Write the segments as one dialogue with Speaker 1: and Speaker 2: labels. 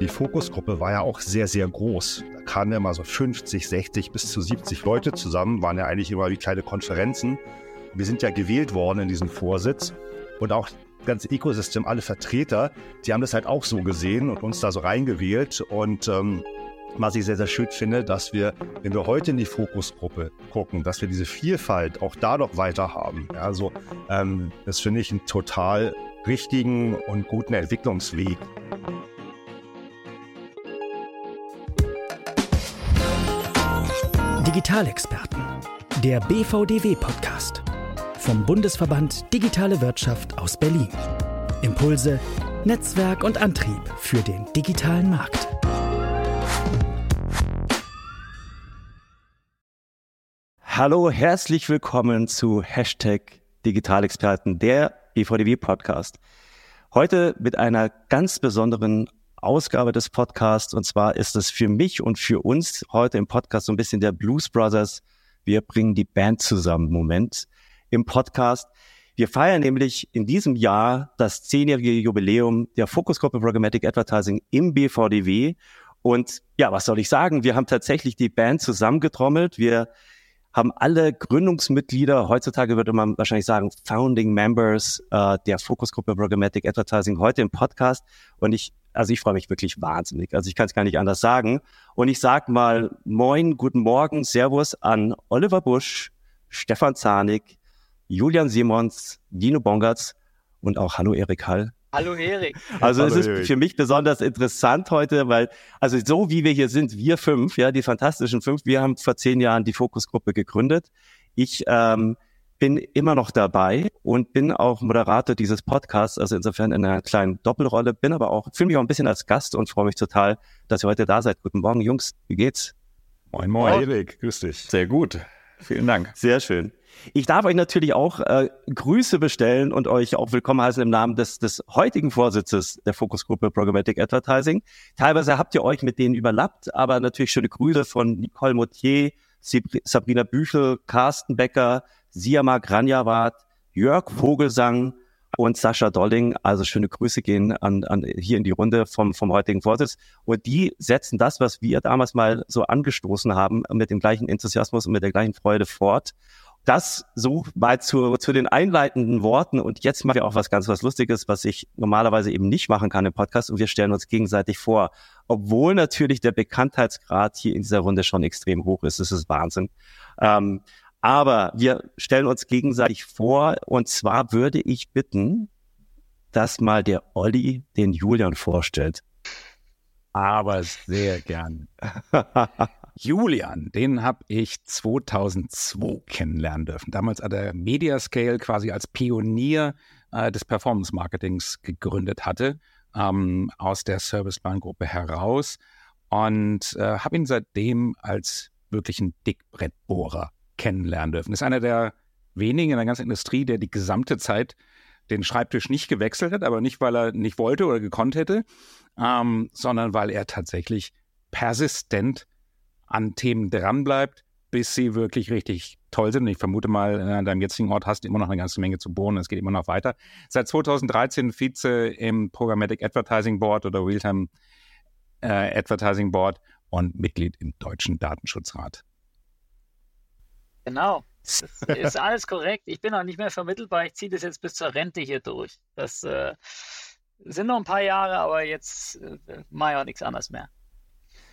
Speaker 1: Die Fokusgruppe war ja auch sehr, sehr groß. Da kamen ja mal so 50, 60 bis zu 70 Leute zusammen, waren ja eigentlich immer wie kleine Konferenzen. Wir sind ja gewählt worden in diesen Vorsitz und auch das ganze Ecosystem, alle Vertreter, die haben das halt auch so gesehen und uns da so reingewählt. Und ähm, was ich sehr, sehr schön finde, dass wir, wenn wir heute in die Fokusgruppe gucken, dass wir diese Vielfalt auch da noch weiter haben. Also ähm, das finde ich einen total richtigen und guten Entwicklungsweg.
Speaker 2: Digitalexperten, der BVDW-Podcast vom Bundesverband Digitale Wirtschaft aus Berlin. Impulse, Netzwerk und Antrieb für den digitalen Markt.
Speaker 3: Hallo, herzlich willkommen zu Hashtag Digitalexperten, der BVDW-Podcast. Heute mit einer ganz besonderen Ausgabe des Podcasts. Und zwar ist es für mich und für uns heute im Podcast so ein bisschen der Blues Brothers. Wir bringen die Band zusammen Moment im Podcast. Wir feiern nämlich in diesem Jahr das zehnjährige Jubiläum der Fokusgruppe Programmatic Advertising im BVDW. Und ja, was soll ich sagen? Wir haben tatsächlich die Band zusammengetrommelt. Wir haben alle Gründungsmitglieder, heutzutage würde man wahrscheinlich sagen, Founding Members äh, der Fokusgruppe Programmatic Advertising heute im Podcast. Und ich, also ich freue mich wirklich wahnsinnig. Also ich kann es gar nicht anders sagen. Und ich sag mal Moin, guten Morgen, Servus an Oliver Busch, Stefan Zahnig, Julian Simons, Dino Bongertz und auch Hallo Erik Hall.
Speaker 4: Hallo Erik.
Speaker 3: Also
Speaker 1: Hallo
Speaker 3: es ist
Speaker 1: Erik.
Speaker 3: für mich besonders interessant heute, weil, also so wie wir hier sind, wir fünf, ja, die fantastischen fünf, wir haben vor zehn Jahren die Fokusgruppe gegründet. Ich ähm, bin immer noch dabei und bin auch Moderator dieses Podcasts, also insofern in einer kleinen Doppelrolle, bin aber auch, fühle mich auch ein bisschen als Gast und freue mich total, dass ihr heute da seid. Guten Morgen, Jungs, wie geht's?
Speaker 5: Moin,
Speaker 1: Moin,
Speaker 5: moin.
Speaker 1: Erik, grüß dich.
Speaker 5: Sehr gut. Vielen Dank.
Speaker 3: Sehr schön. Ich darf euch natürlich auch äh, Grüße bestellen und euch auch willkommen heißen im Namen des, des heutigen Vorsitzes der Fokusgruppe Programmatic Advertising. Teilweise habt ihr euch mit denen überlappt, aber natürlich schöne Grüße von Nicole Motier, Sabrina Büchel, Carsten Becker, Siama Granjawat, Jörg Vogelsang und Sascha Dolling. Also schöne Grüße gehen an, an hier in die Runde vom, vom heutigen Vorsitz. Und die setzen das, was wir damals mal so angestoßen haben, mit dem gleichen Enthusiasmus und mit der gleichen Freude fort. Das so weit zu, zu den einleitenden Worten. Und jetzt machen wir auch was ganz was Lustiges, was ich normalerweise eben nicht machen kann im Podcast. Und wir stellen uns gegenseitig vor. Obwohl natürlich der Bekanntheitsgrad hier in dieser Runde schon extrem hoch ist. Das ist Wahnsinn. Ähm, aber wir stellen uns gegenseitig vor. Und zwar würde ich bitten, dass mal der Olli den Julian vorstellt.
Speaker 5: Aber sehr gern. Julian, den habe ich 2002 kennenlernen dürfen. Damals hat er Mediascale quasi als Pionier äh, des Performance Marketings gegründet hatte, ähm, aus der Serviceplan-Gruppe heraus und äh, habe ihn seitdem als wirklichen Dickbrettbohrer kennenlernen dürfen. Ist einer der wenigen in der ganzen Industrie, der die gesamte Zeit den Schreibtisch nicht gewechselt hat, aber nicht, weil er nicht wollte oder gekonnt hätte, ähm, sondern weil er tatsächlich persistent an Themen dranbleibt, bis sie wirklich richtig toll sind. Und ich vermute mal, an deinem jetzigen Ort hast du immer noch eine ganze Menge zu bohren. Es geht immer noch weiter. Seit 2013 Vize im Programmatic Advertising Board oder Realtime äh, Advertising Board und Mitglied im Deutschen Datenschutzrat.
Speaker 4: Genau. Das ist alles korrekt. Ich bin auch nicht mehr vermittelbar. Ich ziehe das jetzt bis zur Rente hier durch. Das äh, sind noch ein paar Jahre, aber jetzt äh, mache ich auch nichts anderes mehr.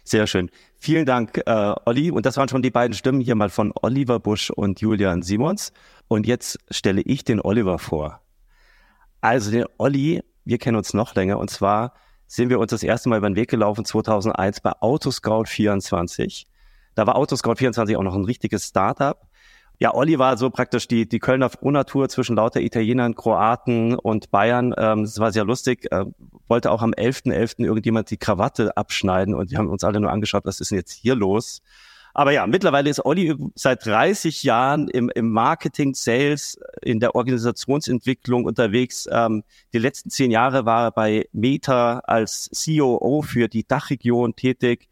Speaker 3: Sehr schön. Vielen Dank, äh, Olli. Und das waren schon die beiden Stimmen hier mal von Oliver Busch und Julian Simons. Und jetzt stelle ich den Oliver vor. Also den Olli, wir kennen uns noch länger. Und zwar sind wir uns das erste Mal über den Weg gelaufen 2001 bei Autoscout 24. Da war Autoscout 24 auch noch ein richtiges Startup. Ja, Olli war so praktisch die, die Kölner Frohnatur zwischen lauter Italienern, Kroaten und Bayern. Ähm, das war sehr lustig. Äh, wollte auch am 11.11. .11. irgendjemand die Krawatte abschneiden und wir haben uns alle nur angeschaut, was ist denn jetzt hier los? Aber ja, mittlerweile ist Olli seit 30 Jahren im, im Marketing, Sales, in der Organisationsentwicklung unterwegs. Ähm, die letzten zehn Jahre war er bei Meta als COO für die Dachregion tätig,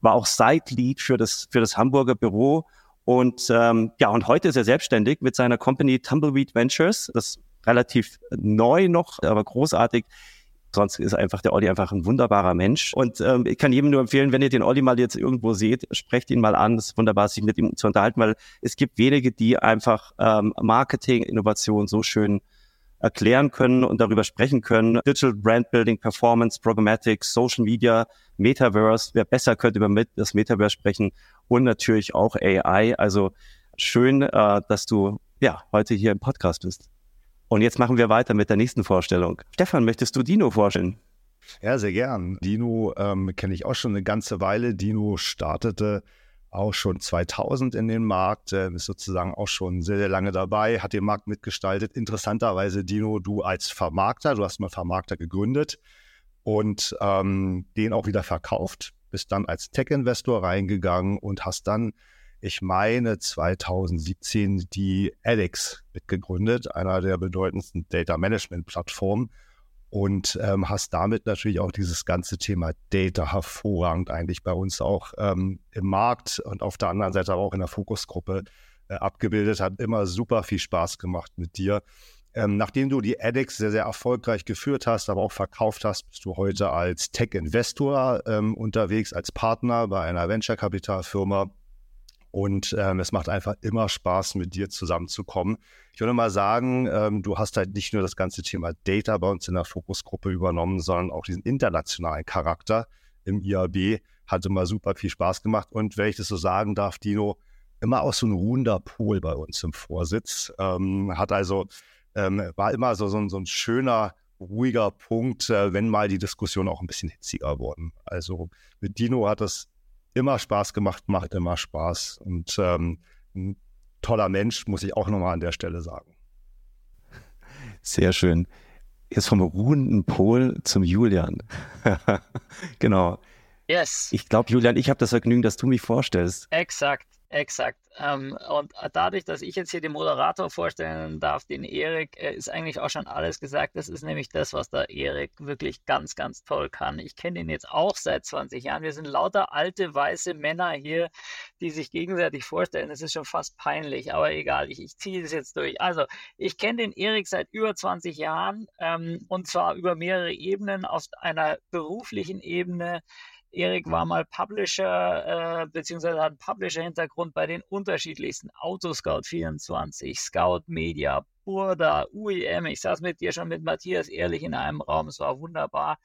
Speaker 3: war auch Site-Lead für das, für das Hamburger Büro. Und ähm, ja, und heute ist er selbstständig mit seiner Company Tumbleweed Ventures. Das relativ neu noch, aber großartig. sonst ist einfach der Olli einfach ein wunderbarer Mensch. Und ähm, ich kann jedem nur empfehlen, wenn ihr den Olli mal jetzt irgendwo seht, sprecht ihn mal an. Es ist wunderbar, sich mit ihm zu unterhalten, weil es gibt wenige, die einfach ähm, Marketing, Innovation so schön erklären können und darüber sprechen können. Digital Brand Building, Performance, Programmatic, Social Media, Metaverse. Wer besser könnte über das Metaverse sprechen und natürlich auch AI. Also schön, äh, dass du ja heute hier im Podcast bist. Und jetzt machen wir weiter mit der nächsten Vorstellung. Stefan, möchtest du Dino vorstellen?
Speaker 1: Ja, sehr gern. Dino ähm, kenne ich auch schon eine ganze Weile. Dino startete auch schon 2000 in den Markt, äh, ist sozusagen auch schon sehr, sehr lange dabei, hat den Markt mitgestaltet. Interessanterweise, Dino, du als Vermarkter, du hast mal Vermarkter gegründet und ähm, den auch wieder verkauft, bist dann als Tech-Investor reingegangen und hast dann, ich meine, 2017 die Alex mitgegründet, einer der bedeutendsten Data-Management-Plattformen und ähm, hast damit natürlich auch dieses ganze Thema Data hervorragend eigentlich bei uns auch ähm, im Markt und auf der anderen Seite aber auch in der Fokusgruppe äh, abgebildet. Hat immer super viel Spaß gemacht mit dir. Ähm, nachdem du die ADEX sehr, sehr erfolgreich geführt hast, aber auch verkauft hast, bist du heute als Tech-Investor ähm, unterwegs, als Partner bei einer Venture-Kapitalfirma und ähm, es macht einfach immer Spaß, mit dir zusammenzukommen. Ich würde mal sagen, ähm, du hast halt nicht nur das ganze Thema Data bei uns in der Fokusgruppe übernommen, sondern auch diesen internationalen Charakter im IAB. Hat immer super viel Spaß gemacht. Und wenn ich das so sagen darf, Dino, immer auch so ein ruhender Pol bei uns im Vorsitz. Ähm, hat also, ähm, war immer so, so, so ein schöner, ruhiger Punkt, äh, wenn mal die Diskussion auch ein bisschen hitziger wurden. Also mit Dino hat es immer Spaß gemacht, macht immer Spaß. Und ähm, ein toller Mensch, muss ich auch nochmal an der Stelle sagen.
Speaker 3: Sehr schön. Jetzt vom ruhenden Pol zum Julian. genau.
Speaker 4: Yes.
Speaker 3: Ich glaube, Julian, ich habe das Vergnügen, dass du mich vorstellst.
Speaker 4: Exakt. Exakt. Ähm, und dadurch, dass ich jetzt hier den Moderator vorstellen darf, den Erik, äh, ist eigentlich auch schon alles gesagt. Das ist nämlich das, was der Erik wirklich ganz, ganz toll kann. Ich kenne ihn jetzt auch seit 20 Jahren. Wir sind lauter alte, weiße Männer hier, die sich gegenseitig vorstellen. Das ist schon fast peinlich, aber egal, ich, ich ziehe das jetzt durch. Also, ich kenne den Erik seit über 20 Jahren ähm, und zwar über mehrere Ebenen, auf einer beruflichen Ebene Erik war mal Publisher, äh, beziehungsweise hat einen Publisher-Hintergrund bei den unterschiedlichsten Autoscout 24, Scout Media, Burda, UEM. Ich saß mit dir schon mit Matthias ehrlich in einem Raum, es war wunderbar.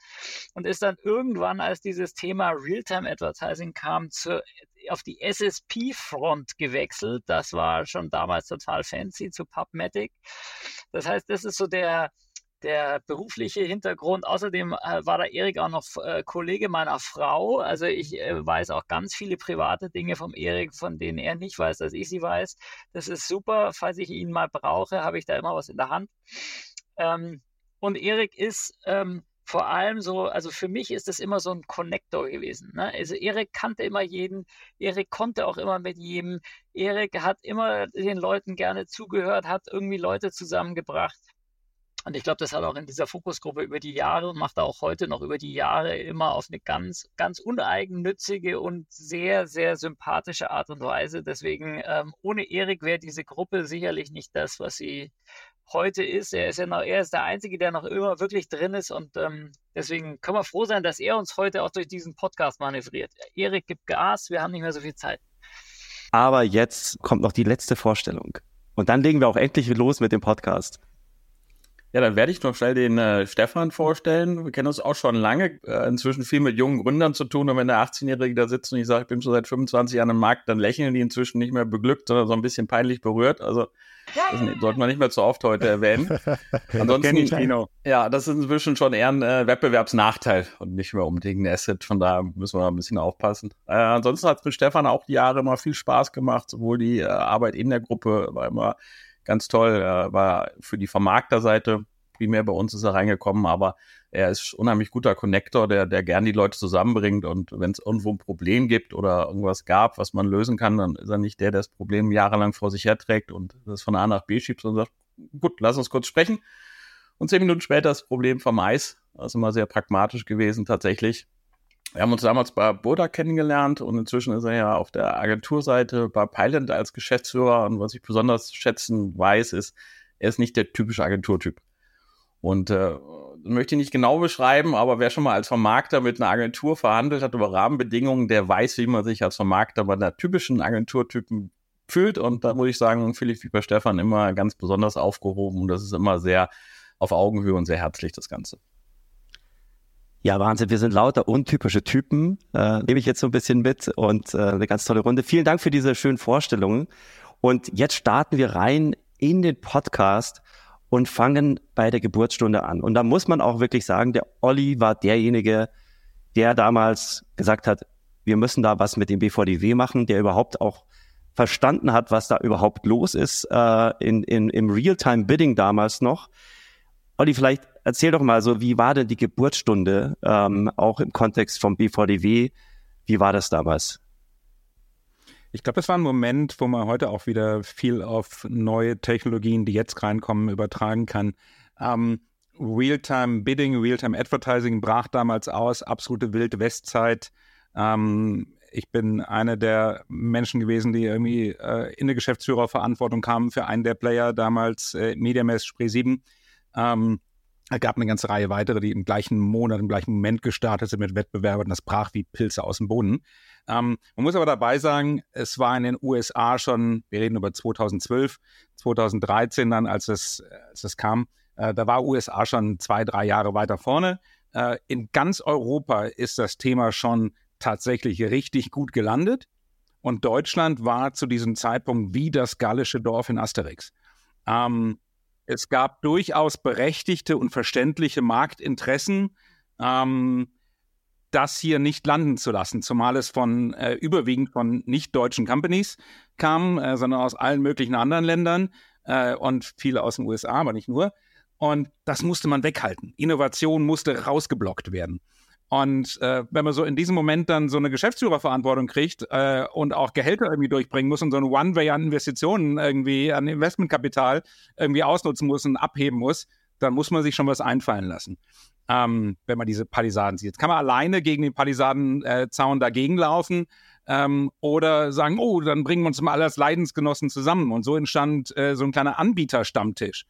Speaker 4: Und ist dann irgendwann, als dieses Thema Realtime Advertising kam, zu, auf die SSP-Front gewechselt. Das war schon damals total fancy zu PubMatic. Das heißt, das ist so der, der berufliche Hintergrund. Außerdem äh, war der Erik auch noch äh, Kollege meiner Frau. Also ich äh, weiß auch ganz viele private Dinge vom Erik, von denen er nicht weiß, dass ich sie weiß. Das ist super. Falls ich ihn mal brauche, habe ich da immer was in der Hand. Ähm, und Erik ist ähm, vor allem so, also für mich ist das immer so ein Connector gewesen. Ne? Also Erik kannte immer jeden, Erik konnte auch immer mit jedem, Erik hat immer den Leuten gerne zugehört, hat irgendwie Leute zusammengebracht. Und ich glaube, das hat auch in dieser Fokusgruppe über die Jahre und macht auch heute noch über die Jahre immer auf eine ganz, ganz uneigennützige und sehr, sehr sympathische Art und Weise. Deswegen, ähm, ohne Erik wäre diese Gruppe sicherlich nicht das, was sie heute ist. Er ist ja noch, er ist der Einzige, der noch immer wirklich drin ist und ähm, deswegen können wir froh sein, dass er uns heute auch durch diesen Podcast manövriert. Erik gibt Gas, wir haben nicht mehr so viel Zeit.
Speaker 3: Aber jetzt kommt noch die letzte Vorstellung. Und dann legen wir auch endlich los mit dem Podcast.
Speaker 6: Ja, dann werde ich noch schnell den äh, Stefan vorstellen. Wir kennen uns auch schon lange, äh, inzwischen viel mit jungen Gründern zu tun. Und wenn der 18-Jährige da sitzt und ich sage, ich bin schon seit 25 Jahren im Markt, dann lächeln die inzwischen nicht mehr beglückt, sondern so ein bisschen peinlich berührt. Also das sollte man nicht mehr zu oft heute erwähnen. Ansonsten, ich, ja, das ist inzwischen schon eher ein äh, Wettbewerbsnachteil und nicht mehr unbedingt ein Asset. Von daher müssen wir ein bisschen aufpassen. Äh, ansonsten hat es mit Stefan auch die Jahre immer viel Spaß gemacht, sowohl die äh, Arbeit in der Gruppe war immer ganz toll. Er war für die Vermarkterseite primär bei uns ist er reingekommen, aber er ist unheimlich guter Connector, der, der gern die Leute zusammenbringt und wenn es irgendwo ein Problem gibt oder irgendwas gab, was man lösen kann, dann ist er nicht der, der das Problem jahrelang vor sich herträgt und das von A nach B schiebt, sondern sagt, gut, lass uns kurz sprechen. Und zehn Minuten später das Problem vom Eis. Das ist immer sehr pragmatisch gewesen, tatsächlich. Wir haben uns damals bei Boda kennengelernt und inzwischen ist er ja auf der Agenturseite bei Pilot als Geschäftsführer. Und was ich besonders schätzen weiß, ist, er ist nicht der typische Agenturtyp. Und äh, möchte ich nicht genau beschreiben, aber wer schon mal als Vermarkter mit einer Agentur verhandelt hat über Rahmenbedingungen, der weiß, wie man sich als Vermarkter bei einer typischen Agenturtypen fühlt. Und da muss ich sagen, Philipp wie bei Stefan immer ganz besonders aufgehoben. Und das ist immer sehr auf Augenhöhe und sehr herzlich, das Ganze.
Speaker 3: Ja, Wahnsinn. Wir sind lauter untypische Typen. Äh, nehme ich jetzt so ein bisschen mit und äh, eine ganz tolle Runde. Vielen Dank für diese schönen Vorstellungen. Und jetzt starten wir rein in den Podcast und fangen bei der Geburtsstunde an. Und da muss man auch wirklich sagen, der Olli war derjenige, der damals gesagt hat, wir müssen da was mit dem BVDW machen, der überhaupt auch verstanden hat, was da überhaupt los ist äh, in, in, im Realtime-Bidding damals noch. Olli, vielleicht erzähl doch mal so, wie war denn die Geburtsstunde, ähm, auch im Kontext vom BVDW? Wie war das damals?
Speaker 5: Ich glaube, das war ein Moment, wo man heute auch wieder viel auf neue Technologien, die jetzt reinkommen, übertragen kann. Ähm, Realtime Bidding, Realtime Advertising brach damals aus, absolute Wild Westzeit. Ähm, ich bin einer der Menschen gewesen, die irgendwie äh, in der Geschäftsführerverantwortung kamen für einen der Player, damals äh, MediaMess Spree 7. Ähm, es gab eine ganze Reihe weitere, die im gleichen Monat, im gleichen Moment gestartet sind mit Wettbewerbern. Das brach wie Pilze aus dem Boden. Ähm, man muss aber dabei sagen, es war in den USA schon, wir reden über 2012, 2013 dann, als es, als es kam, äh, da war USA schon zwei, drei Jahre weiter vorne. Äh, in ganz Europa ist das Thema schon tatsächlich richtig gut gelandet. Und Deutschland war zu diesem Zeitpunkt wie das gallische Dorf in Asterix. Ähm, es gab durchaus berechtigte und verständliche Marktinteressen, ähm, das hier nicht landen zu lassen, zumal es von äh, überwiegend von nicht deutschen Companies kam, äh, sondern aus allen möglichen anderen Ländern äh, und viele aus den USA, aber nicht nur. Und das musste man weghalten. Innovation musste rausgeblockt werden. Und äh, wenn man so in diesem Moment dann so eine Geschäftsführerverantwortung kriegt äh, und auch Gehälter irgendwie durchbringen muss und so eine One-Way an Investitionen irgendwie, an Investmentkapital irgendwie ausnutzen muss und abheben muss, dann muss man sich schon was einfallen lassen. Ähm, wenn man diese Palisaden sieht. Jetzt kann man alleine gegen den Palisadenzaun äh, dagegen laufen ähm, oder sagen, oh, dann bringen wir uns mal als Leidensgenossen zusammen. Und so entstand äh, so ein kleiner Anbieterstammtisch.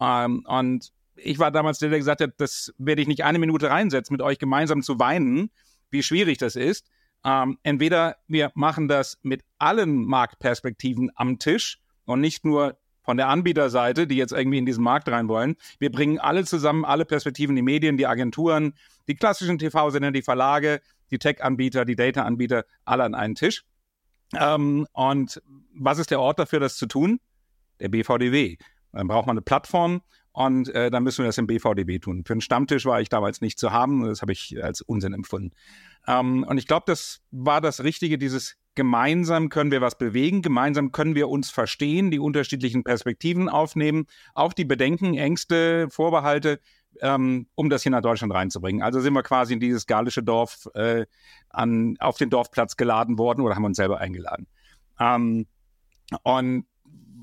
Speaker 5: Ähm, und ich war damals der, der gesagt hat, das werde ich nicht eine Minute reinsetzen, mit euch gemeinsam zu weinen, wie schwierig das ist. Ähm, entweder wir machen das mit allen Marktperspektiven am Tisch und nicht nur von der Anbieterseite, die jetzt irgendwie in diesen Markt rein wollen. Wir bringen alle zusammen, alle Perspektiven, die Medien, die Agenturen, die klassischen TV-Sender, die Verlage, die Tech-Anbieter, die Data-Anbieter, alle an einen Tisch. Ähm, und was ist der Ort dafür, das zu tun? Der BVDW. Dann braucht man eine Plattform, und äh, dann müssen wir das im BVDB tun. Für einen Stammtisch war ich damals nicht zu haben. Das habe ich als Unsinn empfunden. Ähm, und ich glaube, das war das Richtige, dieses gemeinsam können wir was bewegen, gemeinsam können wir uns verstehen, die unterschiedlichen Perspektiven aufnehmen, auch die Bedenken, Ängste, Vorbehalte, ähm, um das hier nach Deutschland reinzubringen. Also sind wir quasi in dieses gallische Dorf äh, an, auf den Dorfplatz geladen worden oder haben uns selber eingeladen. Ähm, und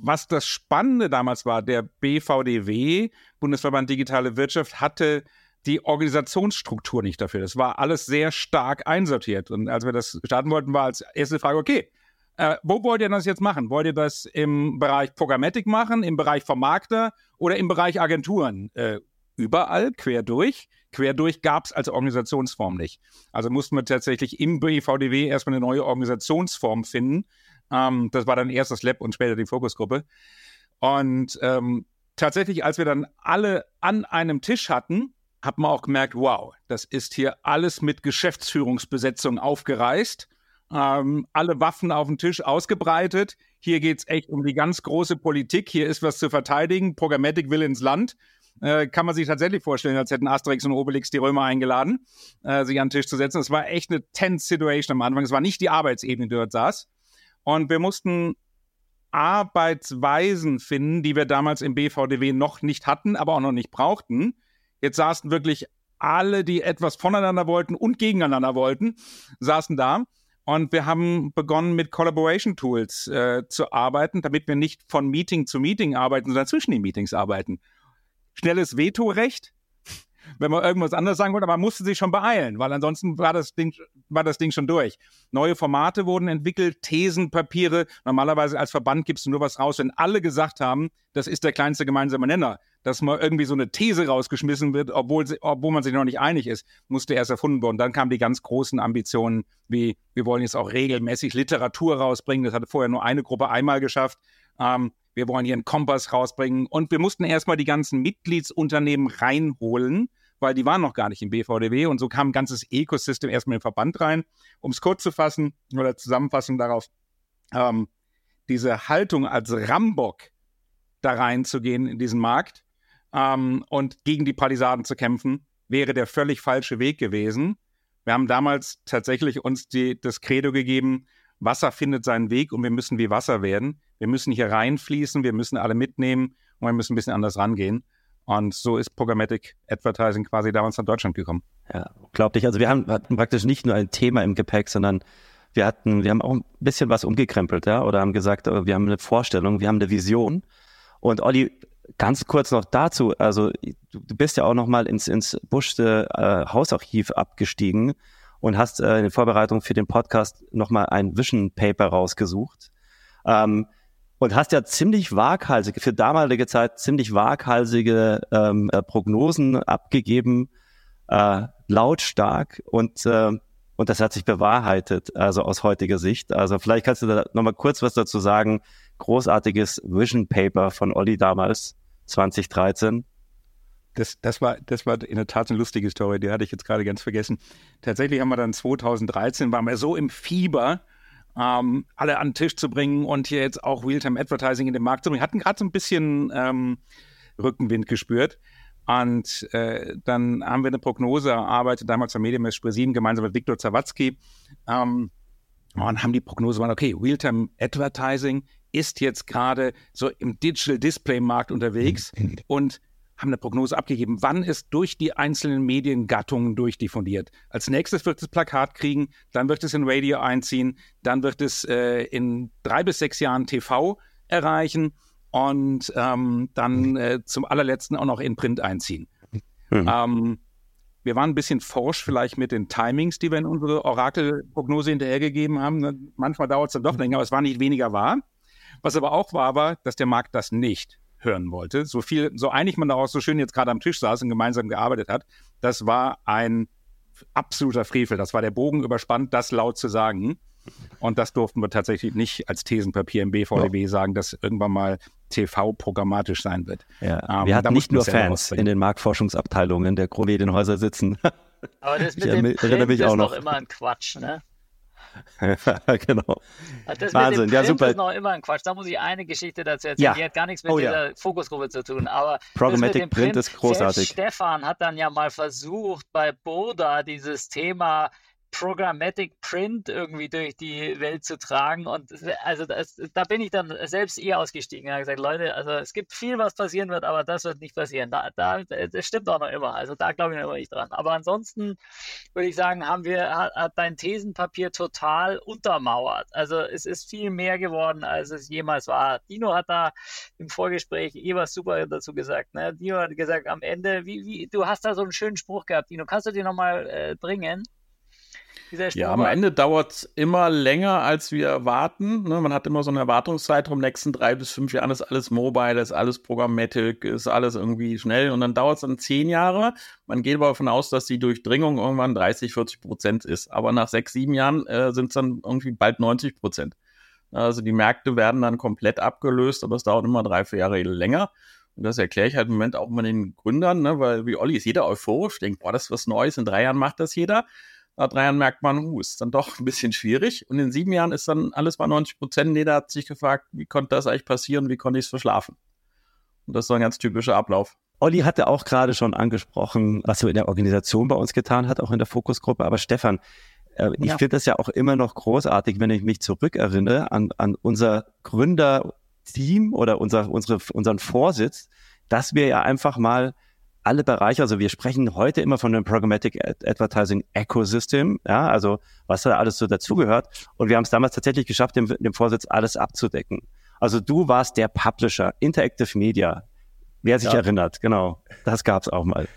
Speaker 5: was das Spannende damals war, der BVDW, Bundesverband Digitale Wirtschaft, hatte die Organisationsstruktur nicht dafür. Das war alles sehr stark einsortiert. Und als wir das starten wollten, war als erste Frage, okay, äh, wo wollt ihr das jetzt machen? Wollt ihr das im Bereich Programmatic machen, im Bereich Vermarkter oder im Bereich Agenturen? Äh, überall, quer durch. Quer durch gab es als Organisationsform nicht. Also mussten wir tatsächlich im BVDW erstmal eine neue Organisationsform finden, ähm, das war dann erst das Lab und später die Fokusgruppe. Und ähm, tatsächlich, als wir dann alle an einem Tisch hatten, hat man auch gemerkt, wow, das ist hier alles mit Geschäftsführungsbesetzung aufgereist. Ähm, alle Waffen auf dem Tisch ausgebreitet. Hier geht es echt um die ganz große Politik. Hier ist was zu verteidigen. Programmatic will ins Land. Äh, kann man sich tatsächlich vorstellen, als hätten Asterix und Obelix die Römer eingeladen, äh, sich an den Tisch zu setzen. Es war echt eine tense Situation am Anfang. Es war nicht die Arbeitsebene, die dort saß. Und wir mussten Arbeitsweisen finden, die wir damals im BVDW noch nicht hatten, aber auch noch nicht brauchten. Jetzt saßen wirklich alle, die etwas voneinander wollten und gegeneinander wollten, saßen da. Und wir haben begonnen mit Collaboration Tools äh, zu arbeiten, damit wir nicht von Meeting zu Meeting arbeiten, sondern zwischen den Meetings arbeiten. Schnelles Vetorecht wenn man irgendwas anderes sagen wollte, aber man musste sich schon beeilen, weil ansonsten war das Ding, war das Ding schon durch. Neue Formate wurden entwickelt, Thesenpapiere. Normalerweise als Verband gibst du nur was raus, wenn alle gesagt haben, das ist der kleinste gemeinsame Nenner. Dass mal irgendwie so eine These rausgeschmissen wird, obwohl, obwohl man sich noch nicht einig ist, musste erst erfunden werden. Dann kamen die ganz großen Ambitionen, wie wir wollen jetzt auch regelmäßig Literatur rausbringen. Das hatte vorher nur eine Gruppe einmal geschafft. Ähm, wir wollen hier einen Kompass rausbringen. Und wir mussten erstmal die ganzen Mitgliedsunternehmen reinholen, weil die waren noch gar nicht im BVDW. Und so kam ein ganzes Ecosystem erstmal im Verband rein. Um es kurz zu fassen oder Zusammenfassung darauf, ähm, diese Haltung als Rambock da reinzugehen in diesen Markt ähm, und gegen die Palisaden zu kämpfen, wäre der völlig falsche Weg gewesen. Wir haben damals tatsächlich uns die, das Credo gegeben, Wasser findet seinen Weg und wir müssen wie Wasser werden. Wir müssen hier reinfließen, wir müssen alle mitnehmen und wir müssen ein bisschen anders rangehen. Und so ist Programmatic Advertising quasi damals nach Deutschland gekommen.
Speaker 3: Ja, unglaublich. Also wir haben, hatten praktisch nicht nur ein Thema im Gepäck, sondern wir hatten, wir haben auch ein bisschen was umgekrempelt, ja, oder haben gesagt, äh, wir haben eine Vorstellung, wir haben eine Vision. Und Olli, ganz kurz noch dazu, also du bist ja auch noch mal ins, ins Buschste äh, Hausarchiv abgestiegen und hast äh, in Vorbereitung für den Podcast nochmal ein Vision Paper rausgesucht. Ähm, und hast ja ziemlich waghalsige, für damalige Zeit ziemlich waghalsige ähm, äh, Prognosen abgegeben, äh, lautstark und, äh, und das hat sich bewahrheitet, also aus heutiger Sicht. Also vielleicht kannst du da nochmal kurz was dazu sagen. Großartiges Vision Paper von Olli damals, 2013
Speaker 5: das, das, war, das war in der Tat eine lustige Story, die hatte ich jetzt gerade ganz vergessen. Tatsächlich haben wir dann 2013, waren wir so im Fieber, ähm, alle an den Tisch zu bringen und hier jetzt auch Realtime Advertising in den Markt zu bringen. Hatten gerade so ein bisschen ähm, Rückenwind gespürt. Und äh, dann haben wir eine Prognose erarbeitet, damals am Medienmess Spresin, gemeinsam mit Viktor Zawatzki. Ähm, und haben die Prognose gemacht, okay, Realtime Advertising ist jetzt gerade so im Digital Display Markt unterwegs und haben eine Prognose abgegeben, wann es durch die einzelnen Mediengattungen durchdiffundiert. Als nächstes wird es Plakat kriegen, dann wird es in Radio einziehen, dann wird es äh, in drei bis sechs Jahren TV erreichen und ähm, dann äh, zum allerletzten auch noch in Print einziehen. Mhm. Ähm, wir waren ein bisschen forsch vielleicht mit den Timings, die wir in unsere Orakelprognose hinterhergegeben haben. Manchmal dauert es dann doch länger, aber es war nicht weniger wahr. Was aber auch wahr war, dass der Markt das nicht hören wollte. So viel, so einig man da auch so schön jetzt gerade am Tisch saß und gemeinsam gearbeitet hat, das war ein absoluter Frevel. Das war der Bogen überspannt, das laut zu sagen. Und das durften wir tatsächlich nicht als Thesenpapier im BVDW ja. sagen, dass irgendwann mal TV programmatisch sein wird.
Speaker 3: Ja, ähm, wir hatten nicht nur Fans in den Marktforschungsabteilungen der Medienhäuser sitzen.
Speaker 4: Aber das mit dem Print ist noch immer ein Quatsch, ne?
Speaker 3: genau.
Speaker 4: Das Wahnsinn, ja super. ist noch immer ein Quatsch. Da muss ich eine Geschichte dazu erzählen. Ja. Die hat gar nichts mit oh, dieser ja. Fokusgruppe zu tun. Aber
Speaker 3: Programmatic Print, Print, ist großartig.
Speaker 4: Stefan hat dann ja mal versucht, bei Boda dieses Thema Programmatic Print irgendwie durch die Welt zu tragen. Und also das, da bin ich dann selbst eher ausgestiegen. Ich habe gesagt, Leute, also es gibt viel, was passieren wird, aber das wird nicht passieren. Da, da, das stimmt auch noch immer. Also da glaube ich noch nicht dran. Aber ansonsten würde ich sagen, haben wir, hat, hat dein Thesenpapier total untermauert. Also es ist viel mehr geworden, als es jemals war. Dino hat da im Vorgespräch eh was super dazu gesagt. Ne? Dino hat gesagt, am Ende, wie, wie, du hast da so einen schönen Spruch gehabt, Dino. Kannst du den nochmal äh, bringen?
Speaker 6: Ja, am Ende dauert es immer länger, als wir erwarten. Ne? Man hat immer so eine Erwartungszeitraum, nächsten drei bis fünf Jahren ist alles mobile, ist alles Programmatic, ist alles irgendwie schnell und dann dauert es dann zehn Jahre. Man geht aber davon aus, dass die Durchdringung irgendwann 30, 40 Prozent ist. Aber nach sechs, sieben Jahren äh, sind es dann irgendwie bald 90 Prozent. Also die Märkte werden dann komplett abgelöst, aber es dauert immer drei, vier Jahre länger. Und das erkläre ich halt im Moment auch mal den Gründern, ne? weil wie Olli ist jeder euphorisch, denkt, boah, das ist was Neues, in drei Jahren macht das jeder. Nach drei Jahren merkt man, uh, ist dann doch ein bisschen schwierig. Und in sieben Jahren ist dann alles bei 90 Prozent. Jeder hat sich gefragt, wie konnte das eigentlich passieren? Wie konnte ich es verschlafen? Und das ist so ein ganz typischer Ablauf.
Speaker 3: Olli hatte auch gerade schon angesprochen, was so in der Organisation bei uns getan hat, auch in der Fokusgruppe. Aber Stefan, äh, ich ja. finde das ja auch immer noch großartig, wenn ich mich zurückerinnere an, an unser Gründerteam oder unser, unsere, unseren Vorsitz, dass wir ja einfach mal alle Bereiche, also wir sprechen heute immer von dem Programmatic Advertising Ecosystem, ja, also was da alles so dazugehört. Und wir haben es damals tatsächlich geschafft, dem, dem Vorsitz alles abzudecken. Also du warst der Publisher, Interactive Media. Wer sich ja. erinnert, genau. Das gab es auch mal.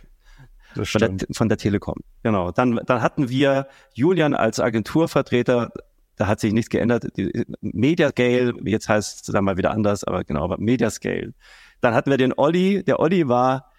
Speaker 3: von der, von der Telekom. Genau. Dann, dann hatten wir Julian als Agenturvertreter. Da hat sich nichts geändert. Mediascale, jetzt heißt es dann mal wieder anders, aber genau, aber Mediascale. Dann hatten wir den Olli. Der Olli war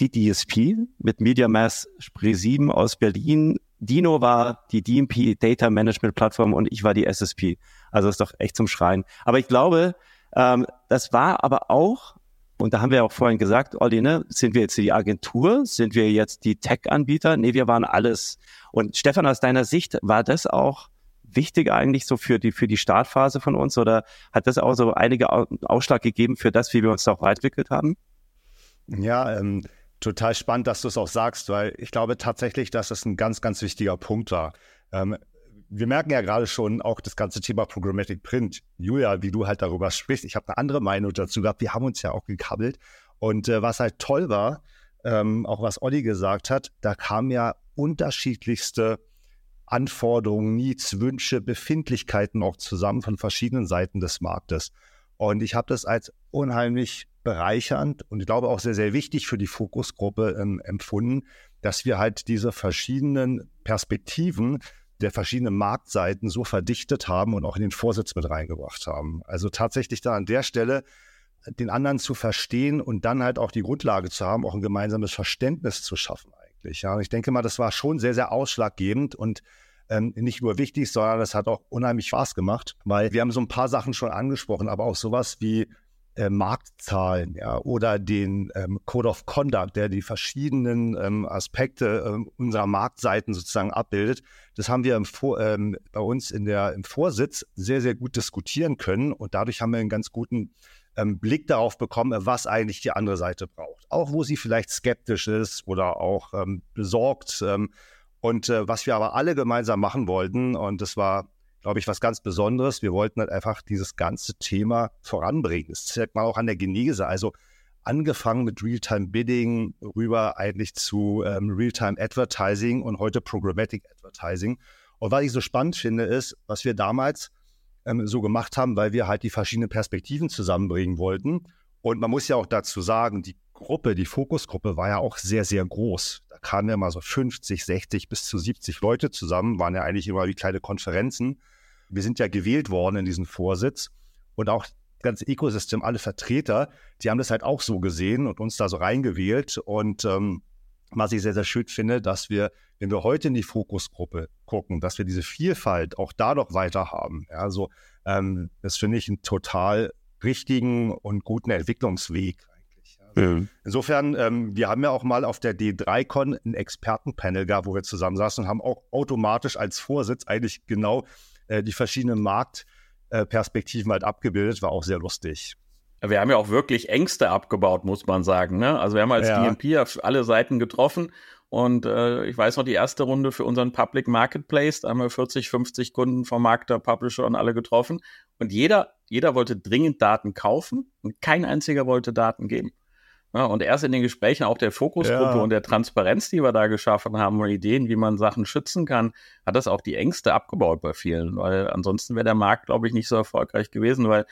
Speaker 3: die DSP mit MediaMass Spree 7 aus Berlin. Dino war die DMP Data Management Plattform und ich war die SSP. Also ist doch echt zum Schreien. Aber ich glaube, ähm, das war aber auch, und da haben wir auch vorhin gesagt, Olli, ne, sind wir jetzt die Agentur? Sind wir jetzt die Tech-Anbieter? Nee, wir waren alles. Und Stefan, aus deiner Sicht, war das auch wichtig eigentlich so für die, für die Startphase von uns oder hat das auch so einige Ausschlag gegeben für das, wie wir uns auch weiterentwickelt haben?
Speaker 1: Ja, ähm, total spannend, dass du es auch sagst, weil ich glaube tatsächlich, dass das ein ganz, ganz wichtiger Punkt war. Ähm, wir merken ja gerade schon auch das ganze Thema Programmatic Print. Julia, wie du halt darüber sprichst, ich habe eine andere Meinung dazu gehabt. Wir haben uns ja auch gekabbelt. Und äh, was halt toll war, ähm, auch was Olli gesagt hat, da kamen ja unterschiedlichste Anforderungen, Needs, Wünsche, Befindlichkeiten auch zusammen von verschiedenen Seiten des Marktes. Und ich habe das als unheimlich bereichernd und ich glaube auch sehr, sehr wichtig für die Fokusgruppe ähm, empfunden, dass wir halt diese verschiedenen Perspektiven der verschiedenen Marktseiten so verdichtet haben und auch in den Vorsitz mit reingebracht haben. Also tatsächlich da an der Stelle den anderen zu verstehen und dann halt auch die Grundlage zu haben, auch ein gemeinsames Verständnis zu schaffen eigentlich. Ja, und ich denke mal, das war schon sehr, sehr ausschlaggebend und ähm, nicht nur wichtig, sondern das hat auch unheimlich Spaß gemacht, weil wir haben so ein paar Sachen schon angesprochen, aber auch sowas wie äh, Marktzahlen ja, oder den ähm, Code of Conduct, der die verschiedenen ähm, Aspekte ähm, unserer Marktseiten sozusagen abbildet. Das haben wir ähm, bei uns in der, im Vorsitz sehr, sehr gut diskutieren können und dadurch haben wir einen ganz guten ähm, Blick darauf bekommen, was eigentlich die andere Seite braucht. Auch wo sie vielleicht skeptisch ist oder auch ähm, besorgt. Und äh, was wir aber alle gemeinsam machen wollten, und das war glaube ich, was ganz Besonderes. Wir wollten halt einfach dieses ganze Thema voranbringen. Das zeigt man auch an der Genese. Also angefangen mit Real-Time Bidding rüber eigentlich zu ähm, Real-Time Advertising und heute Programmatic Advertising. Und was ich so spannend finde, ist, was wir damals ähm, so gemacht haben, weil wir halt die verschiedenen Perspektiven zusammenbringen wollten. Und man muss ja auch dazu sagen, die Gruppe, die Fokusgruppe war ja auch sehr, sehr groß. Kamen ja mal so 50, 60 bis zu 70 Leute zusammen, waren ja eigentlich immer wie kleine Konferenzen. Wir sind ja gewählt worden in diesen Vorsitz und auch das ganze Ökosystem, alle Vertreter, die haben das halt auch so gesehen und uns da so reingewählt. Und ähm, was ich sehr, sehr schön finde, dass wir, wenn wir heute in die Fokusgruppe gucken, dass wir diese Vielfalt auch da noch weiter haben. Ja, also ähm, das finde ich einen total richtigen und guten Entwicklungsweg Insofern, ähm, wir haben ja auch mal auf der D3Con ein Expertenpanel gehabt, wo wir zusammensaßen und haben auch automatisch als Vorsitz eigentlich genau äh, die verschiedenen Marktperspektiven halt abgebildet, war auch sehr lustig.
Speaker 6: Wir haben ja auch wirklich Ängste abgebaut, muss man sagen. Ne? Also wir haben als ja. DMP auf alle Seiten getroffen und äh, ich weiß noch, die erste Runde für unseren Public Marketplace, da haben wir 40, 50 Kunden, Vermarkter, Publisher und alle getroffen. Und jeder, jeder wollte dringend Daten kaufen und kein einziger wollte Daten geben. Ja, und erst in den Gesprächen auch der Fokusgruppe ja. und der Transparenz, die wir da geschaffen haben, und Ideen, wie man Sachen schützen kann, hat das auch die Ängste abgebaut bei vielen, weil ansonsten wäre der Markt, glaube ich, nicht so erfolgreich gewesen, weil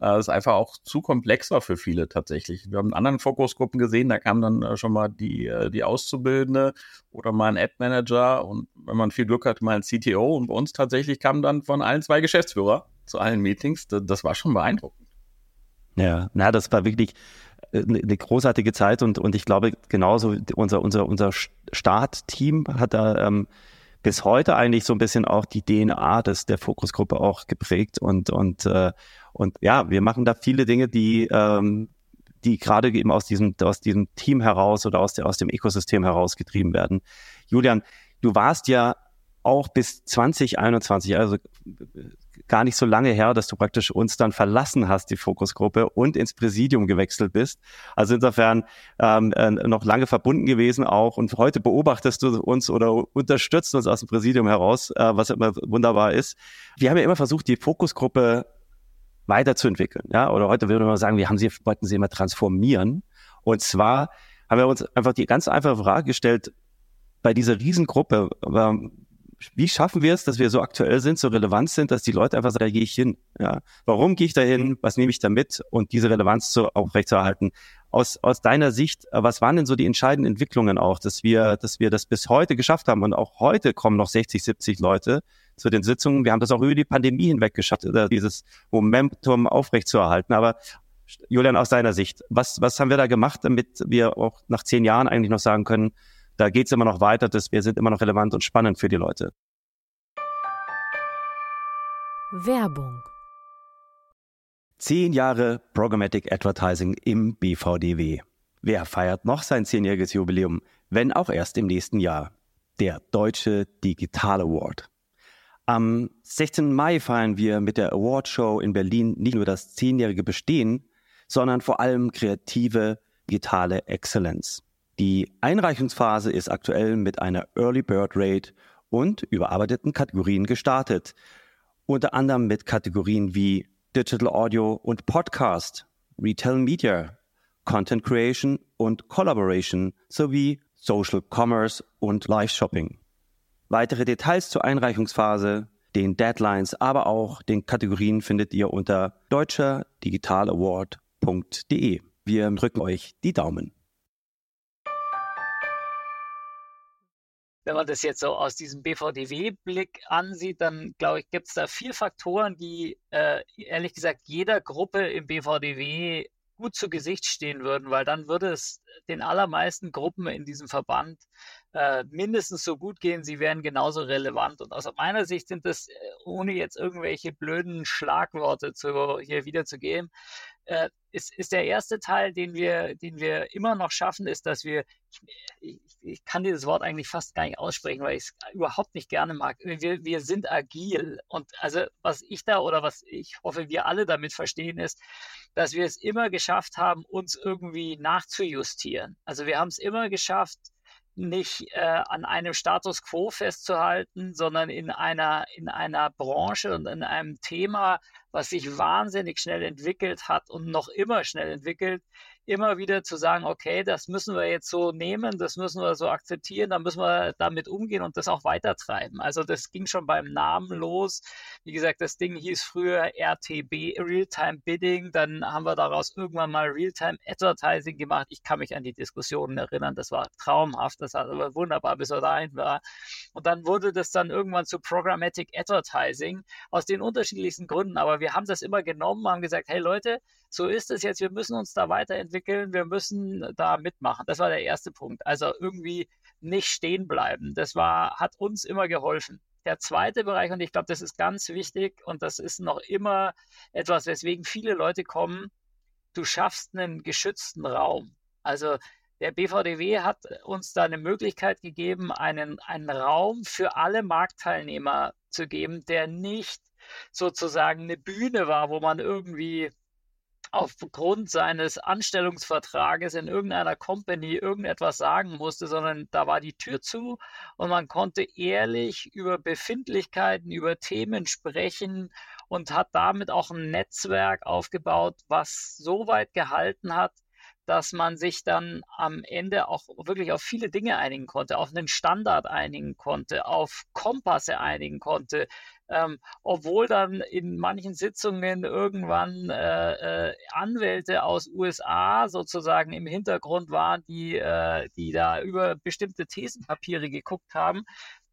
Speaker 6: äh, es einfach auch zu komplex war für viele tatsächlich. Wir haben in anderen Fokusgruppen gesehen, da kam dann äh, schon mal die, äh, die Auszubildende oder mal ein Ad-Manager und wenn man viel Glück hat, mal ein CTO und bei uns tatsächlich kamen dann von allen zwei Geschäftsführer zu allen Meetings. Das, das war schon beeindruckend.
Speaker 3: Ja, na, das war wirklich eine großartige Zeit und, und ich glaube genauso unser, unser, unser Startteam hat da ähm, bis heute eigentlich so ein bisschen auch die DNA des, der Fokusgruppe auch geprägt und, und, äh, und ja, wir machen da viele Dinge, die, ähm, die gerade eben aus diesem, aus diesem Team heraus oder aus, der, aus dem Ökosystem herausgetrieben werden. Julian, du warst ja auch bis 2021, also gar nicht so lange her, dass du praktisch uns dann verlassen hast, die Fokusgruppe, und ins Präsidium gewechselt bist. Also insofern ähm, äh, noch lange verbunden gewesen auch. Und heute beobachtest du uns oder unterstützt uns aus dem Präsidium heraus, äh, was immer wunderbar ist. Wir haben ja immer versucht, die Fokusgruppe weiterzuentwickeln. Ja? Oder heute würde man sagen, wir haben sie, wollten sie immer transformieren. Und zwar haben wir uns einfach die ganz einfache Frage gestellt, bei dieser Riesengruppe, ähm, wie schaffen wir es, dass wir so aktuell sind, so relevant sind, dass die Leute einfach sagen, da gehe ich hin. Ja. Warum gehe ich da hin? Was nehme ich da mit? Und diese Relevanz zu aufrechtzuerhalten. aus, aus deiner Sicht, äh, was waren denn so die entscheidenden Entwicklungen auch, dass wir, dass wir das bis heute geschafft haben und auch heute kommen noch 60, 70 Leute zu den Sitzungen. Wir haben das auch über die Pandemie hinweg geschafft, dieses Momentum aufrechtzuerhalten. Aber Julian, aus deiner Sicht, was, was haben wir da gemacht, damit wir auch nach zehn Jahren eigentlich noch sagen können, da geht's immer noch weiter, dass wir sind immer noch relevant und spannend für die Leute?
Speaker 2: Werbung
Speaker 3: Zehn Jahre Programmatic Advertising im BVDW. Wer feiert noch sein zehnjähriges Jubiläum, wenn auch erst im nächsten Jahr? Der Deutsche Digital Award. Am 16. Mai feiern wir mit der Award Show in Berlin nicht nur das zehnjährige Bestehen, sondern vor allem kreative digitale Exzellenz. Die Einreichungsphase ist aktuell mit einer Early Bird Rate und überarbeiteten Kategorien gestartet. Unter anderem mit Kategorien wie Digital Audio und Podcast, Retail Media, Content Creation und Collaboration sowie Social Commerce und Live Shopping. Weitere Details zur Einreichungsphase, den Deadlines, aber auch den Kategorien findet ihr unter deutscherdigitalaward.de. Wir drücken euch die Daumen.
Speaker 4: Wenn man das jetzt so aus diesem BVDW-Blick ansieht, dann glaube ich, gibt es da vier Faktoren, die äh, ehrlich gesagt jeder Gruppe im BVDW gut zu Gesicht stehen würden, weil dann würde es den allermeisten Gruppen in diesem Verband äh, mindestens so gut gehen, sie wären genauso relevant. Und aus meiner Sicht sind das, äh, ohne jetzt irgendwelche blöden Schlagworte zu, hier wiederzugeben, äh, ist, ist der erste Teil, den wir, den wir immer noch schaffen, ist, dass wir, ich, ich kann dieses Wort eigentlich fast gar nicht aussprechen, weil ich es überhaupt nicht gerne mag. Wir, wir sind agil. Und also was ich da oder was ich hoffe, wir alle damit verstehen, ist, dass wir es immer geschafft haben, uns irgendwie nachzujustieren. Also wir haben es immer geschafft, nicht äh, an einem Status quo festzuhalten, sondern in einer, in einer Branche und in einem Thema, was sich wahnsinnig schnell entwickelt hat und noch immer schnell entwickelt, immer wieder zu sagen, okay, das müssen wir jetzt so nehmen, das müssen wir so akzeptieren, da müssen wir damit umgehen und das auch weitertreiben. Also das ging schon beim Namen los. Wie gesagt, das Ding hieß früher RTB, Realtime Bidding, dann haben wir daraus irgendwann mal Realtime Advertising gemacht. Ich kann mich an die Diskussionen erinnern, das war traumhaft, das war wunderbar, bis er dahin war. Und dann wurde das dann irgendwann zu Programmatic Advertising aus den unterschiedlichsten Gründen, aber wir haben das immer genommen, haben gesagt, hey Leute, so ist es jetzt, wir müssen uns da weiterentwickeln, wir müssen da mitmachen. Das war der erste Punkt. Also irgendwie nicht stehen bleiben. Das war, hat uns immer geholfen. Der zweite Bereich, und ich glaube, das ist ganz wichtig und das ist noch immer etwas, weswegen viele Leute kommen, du schaffst einen geschützten Raum. Also der BVDW hat uns da eine Möglichkeit gegeben, einen, einen Raum für alle Marktteilnehmer zu geben, der nicht sozusagen eine Bühne war, wo man irgendwie aufgrund seines Anstellungsvertrages in irgendeiner Company irgendetwas sagen musste, sondern da war die Tür zu und man konnte ehrlich über Befindlichkeiten, über Themen sprechen und hat damit auch ein Netzwerk aufgebaut, was so weit gehalten hat, dass man sich dann am Ende auch wirklich auf viele Dinge einigen konnte, auf einen Standard einigen konnte, auf Kompasse einigen konnte, ähm, obwohl dann in manchen Sitzungen irgendwann äh, äh, Anwälte aus USA sozusagen im Hintergrund waren, die, äh, die da über bestimmte Thesenpapiere geguckt haben.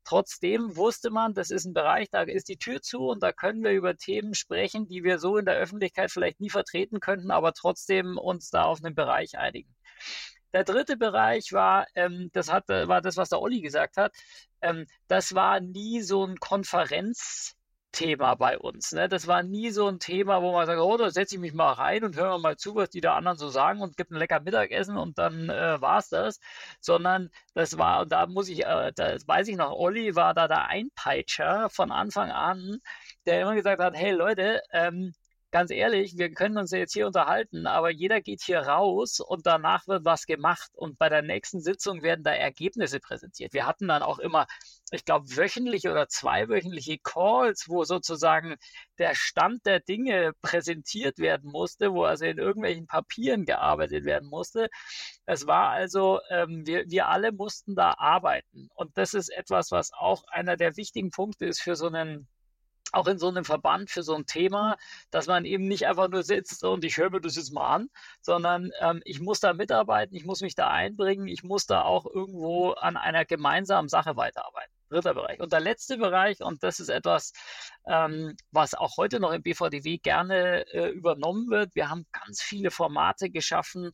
Speaker 4: Trotzdem wusste man, das ist ein Bereich, da ist die Tür zu und da können wir über Themen sprechen, die wir so in der Öffentlichkeit vielleicht nie vertreten könnten, aber trotzdem uns da auf einen Bereich einigen. Der dritte Bereich war, ähm, das hat, war das, was der Olli gesagt hat. Ähm, das war nie so ein Konferenzthema bei uns. Ne? Das war nie so ein Thema, wo man sagt, oh, da setze ich mich mal rein und höre mal zu, was die da anderen so sagen und gibt ein lecker Mittagessen und dann äh, war es das. Sondern das war, und da muss ich, äh, da weiß ich noch, Olli war da der Einpeitscher von Anfang an, der immer gesagt hat, hey Leute, ähm, ganz ehrlich, wir können uns jetzt hier unterhalten, aber jeder geht hier raus und danach wird was gemacht und bei der nächsten Sitzung werden da Ergebnisse präsentiert. Wir hatten dann auch immer, ich glaube, wöchentliche oder zweiwöchentliche Calls, wo sozusagen der Stand der Dinge präsentiert werden musste, wo also in irgendwelchen Papieren gearbeitet werden musste. Es war also, ähm, wir, wir alle mussten da arbeiten und das ist etwas, was auch einer der wichtigen Punkte ist für so einen auch in so einem Verband für so ein Thema, dass man eben nicht einfach nur sitzt und ich höre mir das jetzt mal an, sondern ähm, ich muss da mitarbeiten, ich muss mich da einbringen, ich muss da auch irgendwo an einer gemeinsamen Sache weiterarbeiten. Dritter Bereich. Und der letzte Bereich, und das ist etwas, ähm, was auch heute noch im BVDW gerne äh, übernommen wird, wir haben ganz viele Formate geschaffen,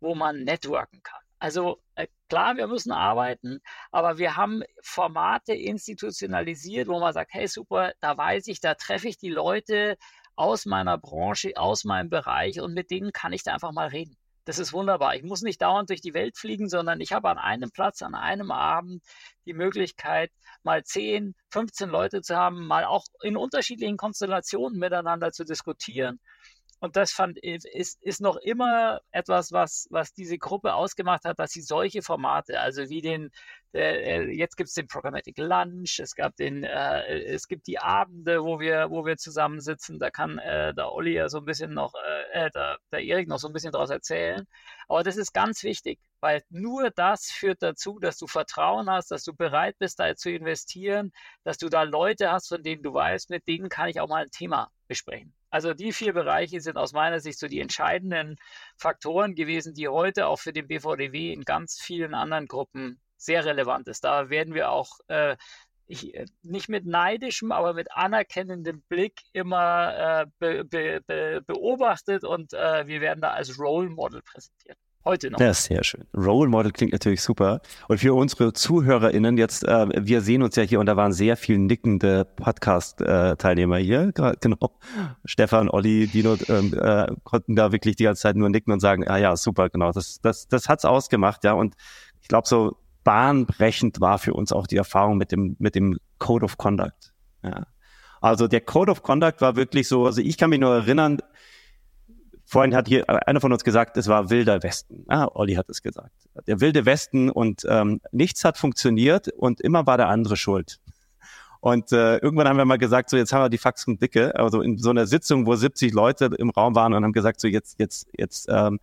Speaker 4: wo man networken kann. Also äh, klar, wir müssen arbeiten, aber wir haben Formate institutionalisiert, wo man sagt, hey super, da weiß ich, da treffe ich die Leute aus meiner Branche, aus meinem Bereich und mit denen kann ich da einfach mal reden. Das ist wunderbar. Ich muss nicht dauernd durch die Welt fliegen, sondern ich habe an einem Platz, an einem Abend die Möglichkeit, mal 10, 15 Leute zu haben, mal auch in unterschiedlichen Konstellationen miteinander zu diskutieren und das fand ist, ist noch immer etwas, was, was diese Gruppe ausgemacht hat, dass sie solche Formate, also wie den, äh, jetzt gibt es den Programmatic Lunch, es gab den, äh, es gibt die Abende, wo wir, wo wir zusammensitzen, da kann äh, der Olli ja so ein bisschen noch, äh, äh, der, der Erik noch so ein bisschen daraus erzählen. Aber das ist ganz wichtig, weil nur das führt dazu, dass du Vertrauen hast, dass du bereit bist, da zu investieren, dass du da Leute hast, von denen du weißt, mit denen kann ich auch mal ein Thema besprechen. Also die vier Bereiche sind aus meiner Sicht so die entscheidenden Faktoren gewesen, die heute auch für den BVDW in ganz vielen anderen Gruppen sehr relevant ist. Da werden wir auch äh, äh, nicht mit neidischem, aber mit anerkennendem Blick immer äh, be, be, beobachtet und äh, wir werden da als Role Model präsentiert. Heute noch.
Speaker 3: Ja, sehr schön. Role Model klingt natürlich super. Und für unsere ZuhörerInnen jetzt, äh, wir sehen uns ja hier und da waren sehr viele nickende Podcast-Teilnehmer hier. Genau. Stefan, Olli, Dino ähm, äh, konnten da wirklich die ganze Zeit nur nicken und sagen, ah ja, super, genau. Das, das, das hat's ausgemacht, ja. Und ich glaube, so bahnbrechend war für uns auch die Erfahrung mit dem, mit dem Code of Conduct. Ja. Also der Code of Conduct war wirklich so, also ich kann mich nur erinnern, Vorhin hat hier einer von uns gesagt, es war wilder Westen. Ah, Olli hat es gesagt. Der wilde Westen und ähm, nichts hat funktioniert und immer war der andere schuld. Und äh, irgendwann haben wir mal gesagt, so jetzt haben wir die Faxen dicke. Also in so einer Sitzung, wo 70 Leute im Raum waren und haben gesagt, so jetzt, jetzt, jetzt, ähm,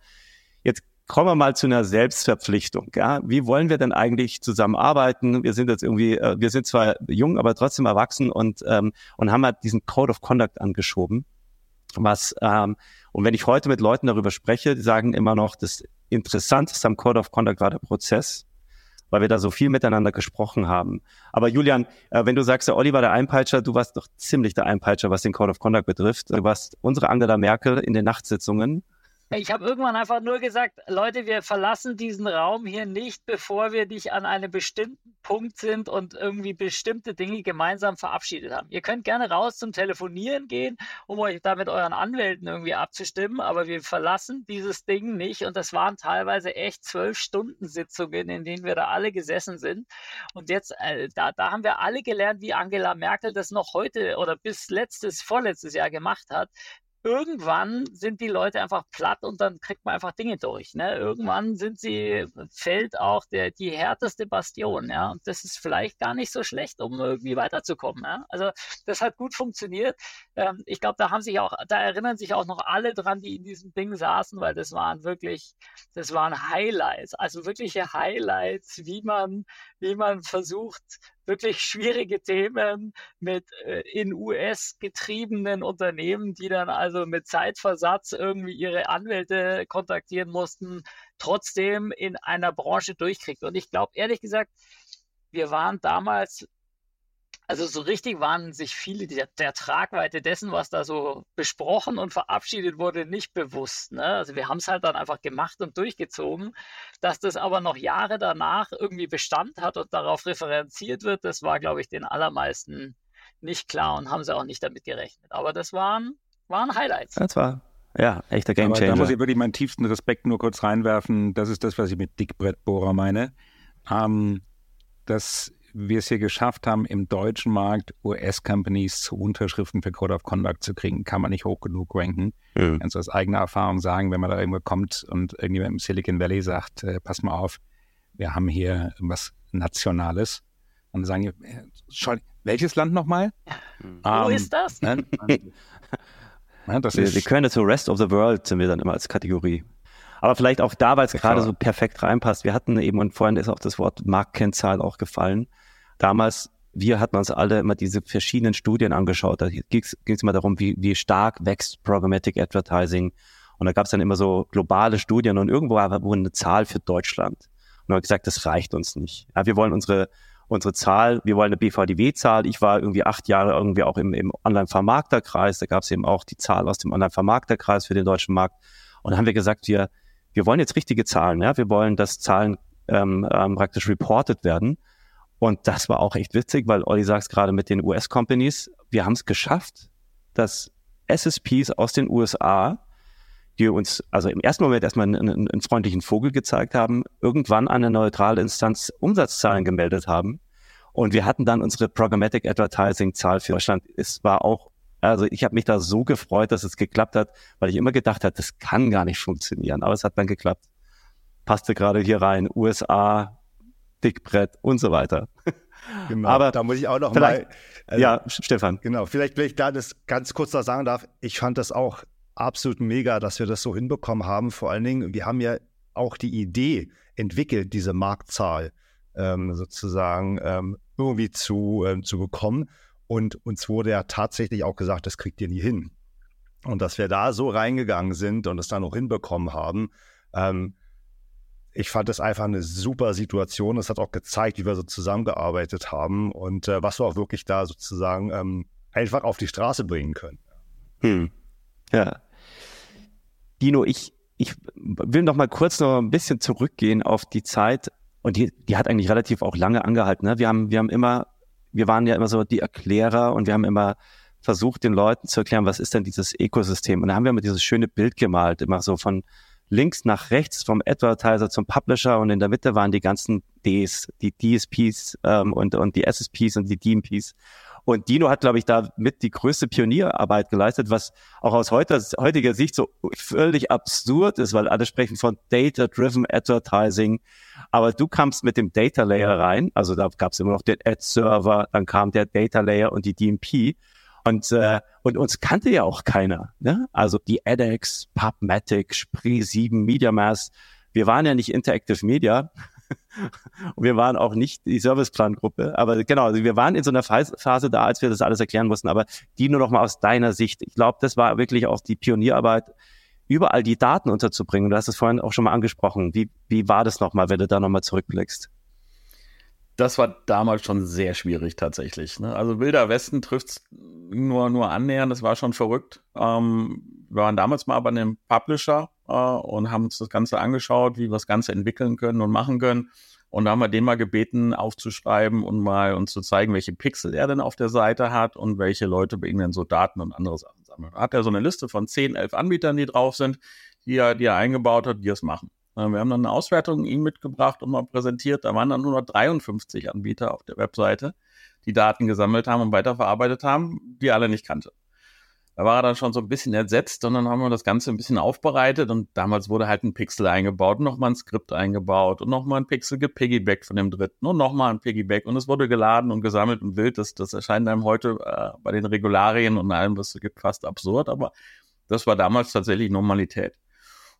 Speaker 3: jetzt kommen wir mal zu einer Selbstverpflichtung. Ja? Wie wollen wir denn eigentlich zusammenarbeiten? Wir sind jetzt irgendwie, äh, wir sind zwar jung, aber trotzdem erwachsen und, ähm, und haben halt diesen Code of Conduct angeschoben was ähm, und wenn ich heute mit Leuten darüber spreche, die sagen immer noch, das Interessanteste am Code of Conduct war der Prozess, weil wir da so viel miteinander gesprochen haben. Aber Julian, äh, wenn du sagst, der Olli war der Einpeitscher, du warst doch ziemlich der Einpeitscher, was den Code of Conduct betrifft. Du warst unsere Angela Merkel in den Nachtsitzungen
Speaker 4: ich habe irgendwann einfach nur gesagt, Leute, wir verlassen diesen Raum hier nicht, bevor wir nicht an einem bestimmten Punkt sind und irgendwie bestimmte Dinge gemeinsam verabschiedet haben. Ihr könnt gerne raus zum Telefonieren gehen, um euch da mit euren Anwälten irgendwie abzustimmen, aber wir verlassen dieses Ding nicht und das waren teilweise echt zwölf Stunden Sitzungen, in denen wir da alle gesessen sind. Und jetzt, äh, da, da haben wir alle gelernt, wie Angela Merkel das noch heute oder bis letztes, vorletztes Jahr gemacht hat irgendwann sind die Leute einfach platt und dann kriegt man einfach Dinge durch. Ne? Irgendwann sind sie, fällt auch der, die härteste Bastion, ja. Und das ist vielleicht gar nicht so schlecht, um irgendwie weiterzukommen. Ja? Also das hat gut funktioniert. Ähm, ich glaube, da haben sich auch, da erinnern sich auch noch alle dran, die in diesem Ding saßen, weil das waren wirklich, das waren Highlights, also wirkliche Highlights, wie man, wie man versucht, wirklich schwierige Themen mit äh, in US getriebenen Unternehmen, die dann also mit Zeitversatz irgendwie ihre Anwälte kontaktieren mussten, trotzdem in einer Branche durchkriegt. Und ich glaube ehrlich gesagt, wir waren damals also so richtig waren sich viele der, der, Tragweite dessen, was da so besprochen und verabschiedet wurde, nicht bewusst. Ne? Also wir haben es halt dann einfach gemacht und durchgezogen. Dass das aber noch Jahre danach irgendwie Bestand hat und darauf referenziert wird, das war, glaube ich, den allermeisten nicht klar und haben sie auch nicht damit gerechnet. Aber das waren, waren Highlights.
Speaker 3: Das war ja, echter Gamechanger.
Speaker 5: Da muss ich wirklich meinen tiefsten Respekt nur kurz reinwerfen. Das ist das, was ich mit Dickbrettbohrer meine. Ähm, das wir es hier geschafft haben, im deutschen Markt US-Companies zu Unterschriften für Code of Conduct zu kriegen, kann man nicht hoch genug ranken. Mhm. Kannst du aus eigener Erfahrung sagen, wenn man da irgendwo kommt und irgendjemand im Silicon Valley sagt, äh, pass mal auf, wir haben hier was Nationales. Und dann sagen die, äh, schau, welches Land nochmal?
Speaker 4: Mhm. Wo ist das? Ne?
Speaker 3: ja, das wir, ist, wir können zu Rest of the World sind wir dann immer als Kategorie. Aber vielleicht auch da, weil es gerade so perfekt reinpasst. Wir hatten eben, und vorhin ist auch das Wort Marktkennzahl auch gefallen damals wir hatten uns alle immer diese verschiedenen Studien angeschaut. Da ging es immer darum, wie, wie stark wächst Programmatic Advertising. Und da gab es dann immer so globale Studien und irgendwo war eine Zahl für Deutschland. Und haben gesagt, das reicht uns nicht. Ja, wir wollen unsere, unsere Zahl, wir wollen eine BVDW-Zahl. Ich war irgendwie acht Jahre irgendwie auch im, im Online-Vermarkterkreis. Da gab es eben auch die Zahl aus dem Online-Vermarkterkreis für den deutschen Markt. Und dann haben wir gesagt, wir, wir wollen jetzt richtige Zahlen. Ja? Wir wollen, dass Zahlen ähm, ähm, praktisch reported werden. Und das war auch echt witzig, weil Olli sagt gerade mit den US-Companies, wir haben es geschafft, dass SSPs aus den USA, die uns also im ersten Moment erstmal einen, einen, einen freundlichen Vogel gezeigt haben, irgendwann eine neutrale Instanz Umsatzzahlen gemeldet haben. Und wir hatten dann unsere Programmatic Advertising Zahl für Deutschland. Es war auch, also ich habe mich da so gefreut, dass es geklappt hat, weil ich immer gedacht habe, das kann gar nicht funktionieren. Aber es hat dann geklappt. Passte gerade hier rein. USA, Dickbrett und so weiter.
Speaker 1: Genau, aber da muss ich auch noch mal.
Speaker 3: Also, ja, Stefan.
Speaker 1: Genau, vielleicht, wenn ich da das ganz kurz da sagen darf, ich fand das auch absolut mega, dass wir das so hinbekommen haben. Vor allen Dingen, wir haben ja auch die Idee entwickelt, diese Marktzahl ähm, sozusagen ähm, irgendwie zu, ähm, zu bekommen. Und uns wurde ja tatsächlich auch gesagt, das kriegt ihr nie hin. Und dass wir da so reingegangen sind und es dann auch hinbekommen haben, ähm, ich fand es einfach eine super Situation. Es hat auch gezeigt, wie wir so zusammengearbeitet haben und äh, was wir auch wirklich da sozusagen ähm, einfach auf die Straße bringen können.
Speaker 3: Hm. Ja. Dino, ich, ich will noch mal kurz noch ein bisschen zurückgehen auf die Zeit und die, die hat eigentlich relativ auch lange angehalten. Ne? Wir haben, wir haben immer, wir waren ja immer so die Erklärer und wir haben immer versucht, den Leuten zu erklären, was ist denn dieses Ökosystem? Und da haben wir immer dieses schöne Bild gemalt, immer so von links nach rechts vom Advertiser zum Publisher und in der Mitte waren die ganzen Ds, die DSPs ähm, und, und die SSPs und die DMPs. Und Dino hat, glaube ich, da mit die größte Pionierarbeit geleistet, was auch aus heutiger, heutiger Sicht so völlig absurd ist, weil alle sprechen von Data-Driven Advertising. Aber du kamst mit dem Data Layer rein, also da gab es immer noch den Ad-Server, dann kam der Data Layer und die DMP. Und, äh, und uns kannte ja auch keiner. Ne? Also die edX, PubMatic, Spree 7, MediaMass. Wir waren ja nicht Interactive Media. und wir waren auch nicht die Serviceplan-Gruppe. Aber genau, also wir waren in so einer Phase da, als wir das alles erklären mussten. Aber die nur noch mal aus deiner Sicht. Ich glaube, das war wirklich auch die Pionierarbeit, überall die Daten unterzubringen. Du hast es vorhin auch schon mal angesprochen. Wie, wie war das nochmal, wenn du da nochmal zurückblickst?
Speaker 6: Das war damals schon sehr schwierig tatsächlich. Ne? Also Wilder Westen trifft nur, nur annähernd, das war schon verrückt. Ähm, wir waren damals mal bei einem Publisher äh, und haben uns das Ganze angeschaut, wie wir das Ganze entwickeln können und machen können. Und da haben wir den mal gebeten, aufzuschreiben und mal uns zu zeigen, welche Pixel er denn auf der Seite hat und welche Leute bei ihm denn so Daten und andere Sachen sammeln. Da hat er so eine Liste von 10, 11 Anbietern, die drauf sind, die er, die er eingebaut hat, die es machen. Wir haben dann eine Auswertung ihm mitgebracht und mal präsentiert. Da waren dann nur noch 53 Anbieter auf der Webseite, die Daten gesammelt haben und weiterverarbeitet haben, die er alle nicht kannte. Da war er dann schon so ein bisschen entsetzt und dann haben wir das Ganze ein bisschen aufbereitet und damals wurde halt ein Pixel eingebaut, nochmal ein Skript eingebaut und nochmal ein Pixel gepiggybackt von dem dritten und nochmal ein Piggyback und es wurde geladen und gesammelt und wild. Das, das erscheint einem heute äh, bei den Regularien und allem, was es gibt, fast absurd, aber das war damals tatsächlich Normalität.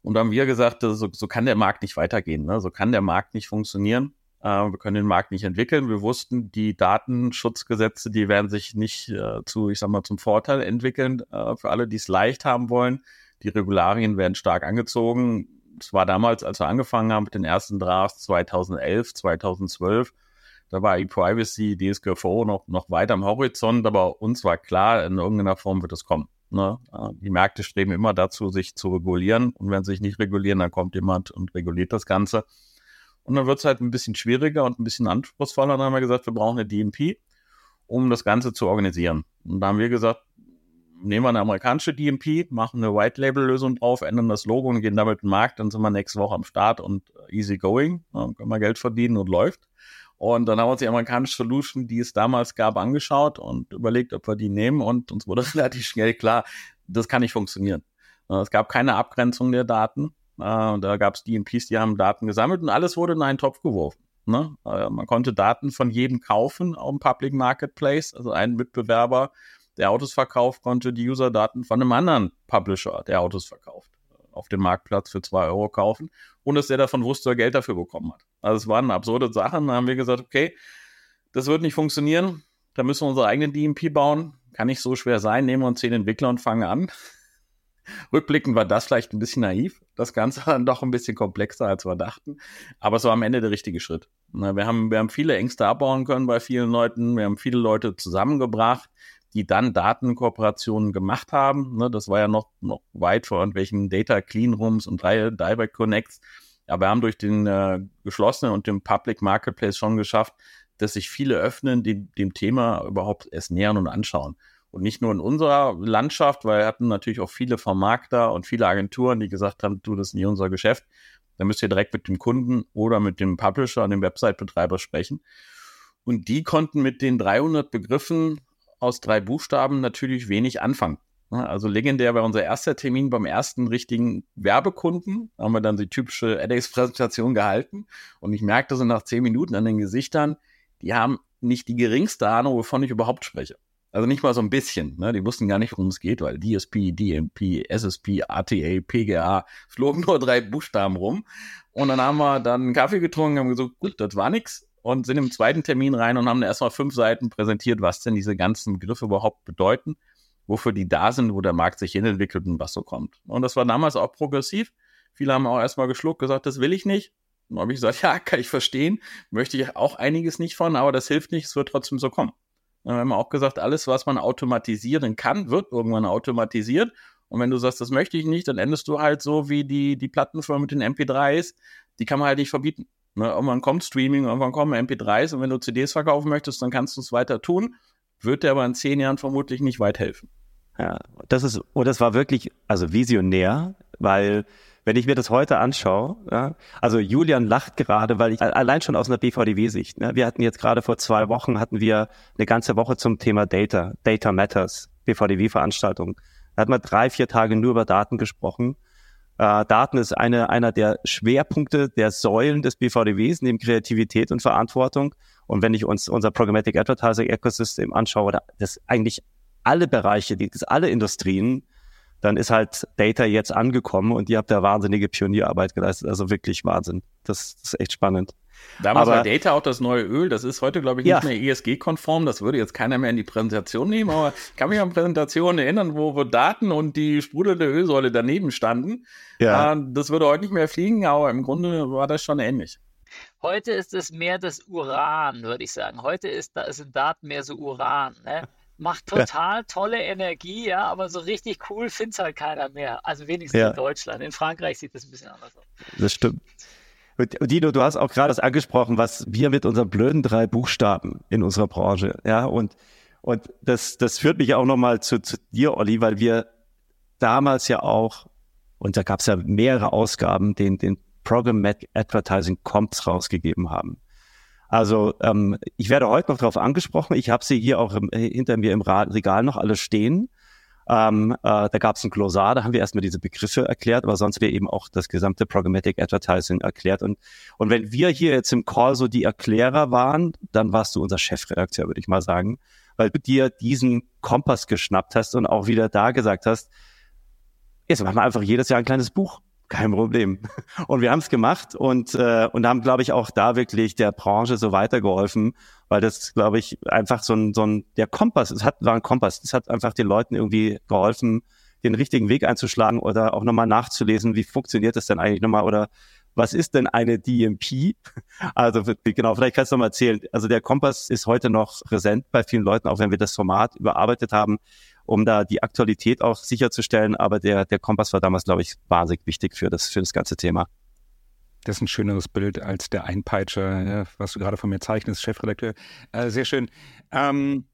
Speaker 6: Und da haben wir gesagt, so, so kann der Markt nicht weitergehen. Ne? So kann der Markt nicht funktionieren. Äh, wir können den Markt nicht entwickeln. Wir wussten, die Datenschutzgesetze, die werden sich nicht äh, zu, ich sag mal, zum Vorteil entwickeln äh, für alle, die es leicht haben wollen. Die Regularien werden stark angezogen. Es war damals, als wir angefangen haben mit den ersten Drafts 2011, 2012. Da war E-Privacy, DSGVO noch, noch weit am Horizont, aber uns war klar, in irgendeiner Form wird es kommen. Ne? Die Märkte streben immer dazu, sich zu regulieren. Und wenn sie sich nicht regulieren, dann kommt jemand und reguliert das Ganze. Und dann wird es halt ein bisschen schwieriger und ein bisschen anspruchsvoller. Dann haben wir gesagt, wir brauchen eine DMP, um das Ganze zu organisieren. Und da haben wir gesagt, nehmen wir eine amerikanische DMP, machen eine White-Label-Lösung drauf, ändern das Logo und gehen damit in den Markt. Dann sind wir nächste Woche am Start und easy going. Dann können wir Geld verdienen und läuft. Und dann haben wir uns die amerikanische Solution, die es damals gab, angeschaut und überlegt, ob wir die nehmen. Und uns wurde relativ schnell klar, das kann nicht funktionieren. Äh, es gab keine Abgrenzung der Daten. Äh, da gab es DMPs, die haben Daten gesammelt und alles wurde in einen Topf geworfen. Ne? Äh, man konnte Daten von jedem kaufen auf dem Public Marketplace. Also ein Mitbewerber, der Autos verkauft, konnte die User-Daten von einem anderen Publisher, der Autos verkauft auf dem Marktplatz für zwei Euro kaufen, ohne dass der davon wusste, er Geld dafür bekommen hat. Also es waren absurde Sachen. Da haben wir gesagt, okay, das wird nicht funktionieren. Da müssen wir unsere eigene DMP bauen. Kann nicht so schwer sein. Nehmen wir uns zehn Entwickler und fangen an. Rückblickend war das vielleicht ein bisschen naiv. Das Ganze dann doch ein bisschen komplexer, als wir dachten. Aber es war am Ende der richtige Schritt. Wir haben, wir haben viele Ängste abbauen können bei vielen Leuten. Wir haben viele Leute zusammengebracht, die dann Datenkooperationen gemacht haben. Das war ja noch, noch weit vor irgendwelchen Data Clean Rooms und Direct Connects. Aber wir haben durch den äh, geschlossenen und den Public Marketplace schon geschafft, dass sich viele öffnen, die dem Thema überhaupt erst nähern und anschauen. Und nicht nur in unserer Landschaft, weil wir hatten natürlich auch viele Vermarkter und viele Agenturen, die gesagt haben, du, das ist nicht unser Geschäft. Da müsst ihr direkt mit dem Kunden oder mit dem Publisher und dem Website-Betreiber sprechen. Und die konnten mit den 300 Begriffen aus drei Buchstaben natürlich wenig anfangen. Also legendär war unser erster Termin beim ersten richtigen Werbekunden. Haben wir dann die typische edX-Präsentation gehalten. Und ich merkte so nach zehn Minuten an den Gesichtern, die haben nicht die geringste Ahnung, wovon ich überhaupt spreche. Also nicht mal so ein bisschen. Ne? Die wussten gar nicht, worum es geht, weil DSP, DMP, SSP, ATA, PGA flogen nur drei Buchstaben rum. Und dann haben wir dann einen Kaffee getrunken, haben gesagt, gut, das war nix. Und sind im zweiten Termin rein und haben erstmal fünf Seiten präsentiert, was denn diese ganzen Begriffe überhaupt bedeuten, wofür die da sind, wo der Markt sich hinentwickelt und was so kommt. Und das war damals auch progressiv. Viele haben auch erstmal geschluckt, gesagt, das will ich nicht. Dann habe ich gesagt, ja, kann ich verstehen, möchte ich auch einiges nicht von, aber das hilft nicht, es wird trotzdem so kommen. Dann haben wir auch gesagt, alles, was man automatisieren kann, wird irgendwann automatisiert. Und wenn du sagst, das möchte ich nicht, dann endest du halt so wie die, die Plattenfirma mit den MP3s, die kann man halt nicht verbieten. Ne? Irgendwann kommt Streaming, irgendwann kommen MP3s und wenn du CDs verkaufen möchtest, dann kannst du es weiter tun. Wird dir aber in zehn Jahren vermutlich nicht weit helfen.
Speaker 3: Ja, das ist, und das war wirklich, also visionär, weil wenn ich mir das heute anschaue, ja, also Julian lacht gerade, weil ich allein schon aus einer BVDW-Sicht, ne, wir hatten jetzt gerade vor zwei Wochen hatten wir eine ganze Woche zum Thema Data, Data Matters, BVDW-Veranstaltung. Da hat man drei, vier Tage nur über Daten gesprochen. Äh, Daten ist eine, einer der Schwerpunkte der Säulen des BVDWs, neben Kreativität und Verantwortung. Und wenn ich uns unser Programmatic Advertising Ecosystem anschaue, das eigentlich alle Bereiche, die, das alle Industrien dann ist halt Data jetzt angekommen und ihr habt da wahnsinnige Pionierarbeit geleistet. Also wirklich Wahnsinn. Das, das ist echt spannend.
Speaker 6: Damals aber, war Data auch das neue Öl. Das ist heute, glaube ich, nicht ja. mehr ESG-konform. Das würde jetzt keiner mehr in die Präsentation nehmen. Aber ich kann mich an Präsentationen erinnern, wo, wo Daten und die sprudelnde Ölsäule daneben standen. Ja. Äh, das würde heute nicht mehr fliegen, aber im Grunde war das schon ähnlich.
Speaker 4: Heute ist es mehr das Uran, würde ich sagen. Heute ist, da sind Daten mehr so Uran. Ne? macht total ja. tolle Energie, ja, aber so richtig cool findet es halt keiner mehr. Also wenigstens ja. in Deutschland. In Frankreich sieht das ein bisschen anders aus.
Speaker 3: Das stimmt. Dino, du hast auch gerade das angesprochen, was wir mit unseren blöden drei Buchstaben in unserer Branche, ja, und, und das, das führt mich auch nochmal zu, zu dir, Olli, weil wir damals ja auch, und da gab es ja mehrere Ausgaben, den, den Programmatic Advertising Comps rausgegeben haben. Also ähm, ich werde heute noch darauf angesprochen. Ich habe sie hier auch im, hinter mir im Regal noch alle stehen. Ähm, äh, da gab es ein Glossar, da haben wir erstmal diese Begriffe erklärt, aber sonst wir eben auch das gesamte Programmatic Advertising erklärt. Und, und wenn wir hier jetzt im Call so die Erklärer waren, dann warst du unser Chefredakteur, würde ich mal sagen, weil du dir diesen Kompass geschnappt hast und auch wieder da gesagt hast, jetzt machen wir einfach jedes Jahr ein kleines Buch. Kein Problem. Und wir haben es gemacht und, äh, und haben, glaube ich, auch da wirklich der Branche so weitergeholfen, weil das, glaube ich, einfach so ein, so ein, der Kompass, es hat, war ein Kompass, es hat einfach den Leuten irgendwie geholfen, den richtigen Weg einzuschlagen oder auch nochmal nachzulesen, wie funktioniert das denn eigentlich nochmal oder was ist denn eine DMP? Also genau, vielleicht kannst du mal erzählen. Also der Kompass ist heute noch präsent bei vielen Leuten, auch wenn wir das Format überarbeitet haben um da die Aktualität auch sicherzustellen. Aber der, der Kompass war damals, glaube ich, wahnsinnig wichtig für das, für das ganze Thema.
Speaker 5: Das ist ein schöneres Bild als der Einpeitscher, was du gerade von mir zeichnest, Chefredakteur. Äh, sehr schön. Ähm,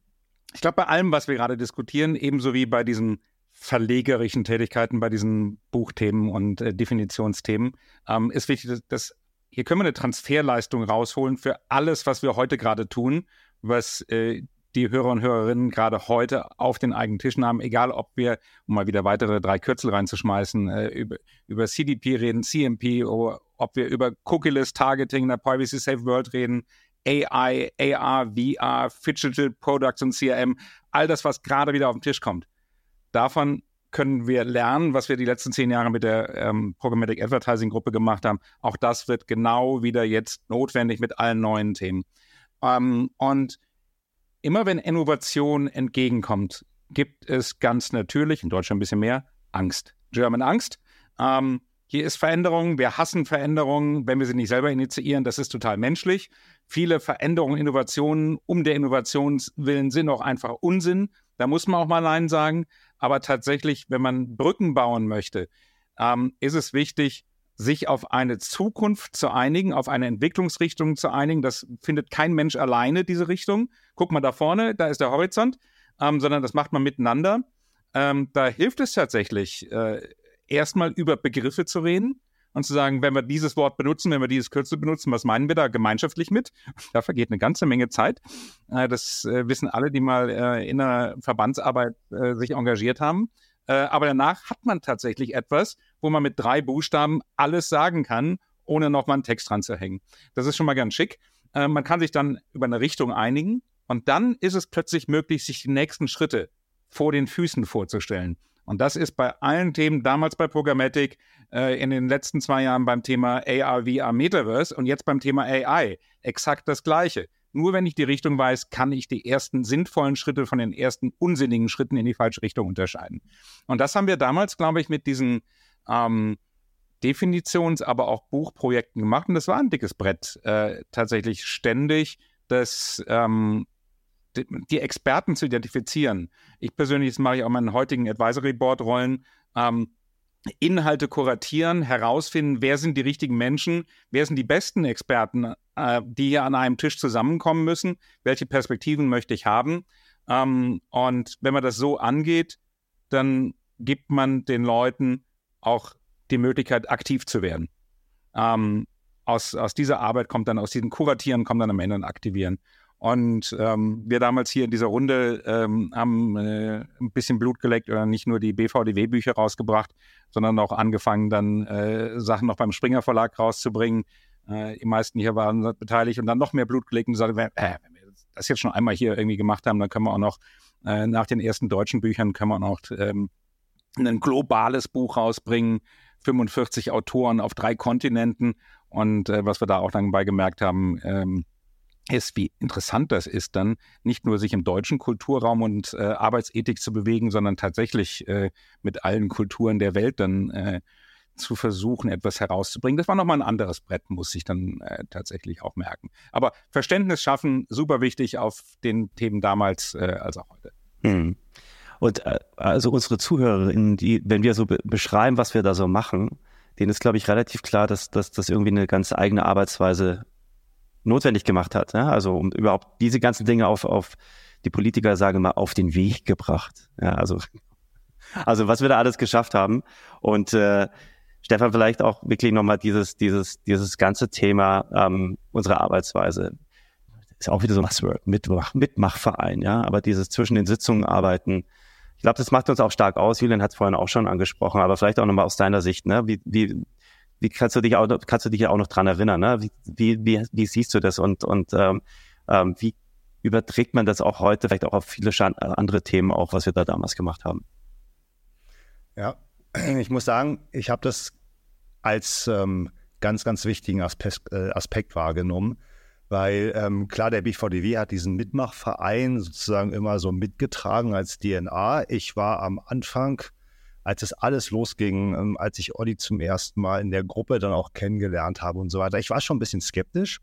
Speaker 5: ich glaube, bei allem, was wir gerade diskutieren, ebenso wie bei diesen verlegerischen Tätigkeiten, bei diesen Buchthemen und äh, Definitionsthemen, ähm, ist wichtig, dass, dass hier können wir eine Transferleistung rausholen für alles, was wir heute gerade tun, was äh, die Hörer und Hörerinnen gerade heute auf den eigenen Tischen haben, egal ob wir, um mal wieder weitere drei Kürzel reinzuschmeißen, äh, über, über CDP reden, CMP, oder ob wir über Cookie-Less Targeting in der Privacy Safe World reden, AI, AR, VR, Digital Products und CRM, all das, was gerade wieder auf den Tisch kommt. Davon können wir lernen, was wir die letzten zehn Jahre mit der ähm, Programmatic Advertising Gruppe gemacht haben. Auch das wird genau wieder jetzt notwendig mit allen neuen Themen. Ähm, und immer wenn Innovation entgegenkommt, gibt es ganz natürlich, in Deutschland ein bisschen mehr, Angst. German Angst. Ähm, hier ist Veränderung, wir hassen Veränderungen, wenn wir sie nicht selber initiieren, das ist total menschlich. Viele Veränderungen, Innovationen um der Innovationswillen sind auch einfach Unsinn. Da muss man auch mal Nein sagen. Aber tatsächlich, wenn man Brücken bauen möchte, ähm, ist es wichtig, sich auf eine Zukunft zu einigen, auf eine Entwicklungsrichtung zu einigen. Das findet kein Mensch alleine, diese Richtung. Guck mal da vorne, da ist der Horizont, ähm, sondern das macht man miteinander. Ähm, da hilft es tatsächlich, äh, erstmal über Begriffe zu reden und zu sagen, wenn wir dieses Wort benutzen, wenn wir dieses Kürzel benutzen, was meinen wir da gemeinschaftlich mit? Da vergeht eine ganze Menge Zeit. Äh, das äh, wissen alle, die mal äh, in der Verbandsarbeit äh, sich engagiert haben. Äh, aber danach hat man tatsächlich etwas, wo man mit drei Buchstaben alles sagen kann, ohne nochmal einen Text dran zu hängen. Das ist schon mal ganz schick. Äh, man kann sich dann über eine Richtung einigen und dann ist es plötzlich möglich, sich die nächsten Schritte vor den Füßen vorzustellen. Und das ist bei allen Themen, damals bei Programmatic, äh, in den letzten zwei Jahren beim Thema AR, VR, Metaverse und jetzt beim Thema AI exakt das Gleiche. Nur wenn ich die Richtung weiß, kann ich die ersten sinnvollen Schritte von den ersten unsinnigen Schritten in die falsche Richtung unterscheiden. Und das haben wir damals, glaube ich, mit diesen ähm, Definitions-, aber auch Buchprojekten gemacht. Und das war ein dickes Brett, äh, tatsächlich ständig das ähm, die Experten zu identifizieren. Ich persönlich, das mache ich auch in meinen heutigen Advisory Board Rollen, ähm, Inhalte kuratieren, herausfinden, wer sind die richtigen Menschen, wer sind die besten Experten, äh, die hier an einem Tisch zusammenkommen müssen, welche Perspektiven möchte ich haben. Ähm, und wenn man das so angeht, dann gibt man den Leuten auch die Möglichkeit, aktiv zu werden. Ähm, aus, aus dieser Arbeit kommt dann, aus diesem Kuratieren kommt dann am Ende ein Aktivieren. Und ähm, wir damals hier in dieser Runde ähm, haben äh, ein bisschen Blut geleckt oder nicht nur die BVDW-Bücher rausgebracht, sondern auch angefangen, dann äh, Sachen noch beim Springer Verlag rauszubringen. Äh, die meisten hier waren beteiligt und dann noch mehr Blut gelegt und gesagt, äh, wenn wir das jetzt schon einmal hier irgendwie gemacht haben, dann können wir auch noch äh, nach den ersten deutschen Büchern können wir auch noch ähm, ein globales Buch rausbringen, 45 Autoren auf drei Kontinenten und äh, was wir da auch dann bei gemerkt haben, ähm, ist, wie interessant das ist, dann nicht nur sich im deutschen Kulturraum und äh, Arbeitsethik zu bewegen, sondern tatsächlich äh, mit allen Kulturen der Welt dann äh, zu versuchen, etwas herauszubringen. Das war nochmal ein anderes Brett, muss ich dann äh, tatsächlich auch merken. Aber Verständnis schaffen, super wichtig auf den Themen damals äh, als auch heute. Hm.
Speaker 3: Und äh, also unsere Zuhörerinnen, die, wenn wir so be beschreiben, was wir da so machen, denen ist, glaube ich, relativ klar, dass das irgendwie eine ganz eigene Arbeitsweise notwendig gemacht hat. Ja? Also um überhaupt diese ganzen Dinge auf, auf die Politiker, sage mal, auf den Weg gebracht. Ja, also, also was wir da alles geschafft haben. Und äh, Stefan, vielleicht auch wirklich nochmal dieses, dieses, dieses ganze Thema ähm, unserer Arbeitsweise. Ist auch wieder so ein Buzzword, Mitmach, Mitmachverein, ja, aber dieses zwischen den Sitzungen arbeiten, ich glaube, das macht uns auch stark aus. Julian hat es vorhin auch schon angesprochen, aber vielleicht auch nochmal aus deiner Sicht, ne? Wie, wie, wie kannst du dich auch, kannst du dich auch noch dran erinnern, ne? Wie, wie, wie, siehst du das und, und ähm, ähm, wie überträgt man das auch heute vielleicht auch auf viele andere Themen auch, was wir da damals gemacht haben?
Speaker 1: Ja, ich muss sagen, ich habe das als ähm, ganz, ganz wichtigen Aspekt, äh, Aspekt wahrgenommen, weil ähm, klar, der BVDW hat diesen Mitmachverein sozusagen immer so mitgetragen als DNA. Ich war am Anfang als es alles losging, ähm, als ich Olli zum ersten Mal in der Gruppe dann auch kennengelernt habe und so weiter. Ich war schon ein bisschen skeptisch,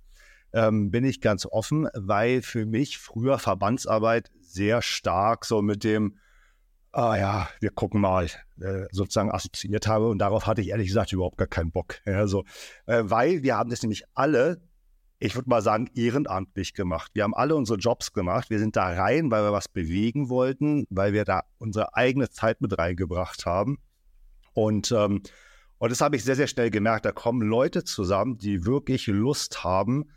Speaker 1: ähm, bin ich ganz offen, weil für mich früher Verbandsarbeit sehr stark so mit dem, ah ja, wir gucken mal, äh, sozusagen assoziiert habe und darauf hatte ich ehrlich gesagt überhaupt gar keinen Bock. Ja, so, äh, weil wir haben das nämlich alle ich würde mal sagen, ehrenamtlich gemacht. Wir haben alle unsere Jobs gemacht. Wir sind da rein, weil wir was bewegen wollten, weil wir da unsere eigene Zeit mit reingebracht haben. Und, ähm, und das habe ich sehr, sehr schnell gemerkt. Da kommen Leute zusammen, die wirklich Lust haben,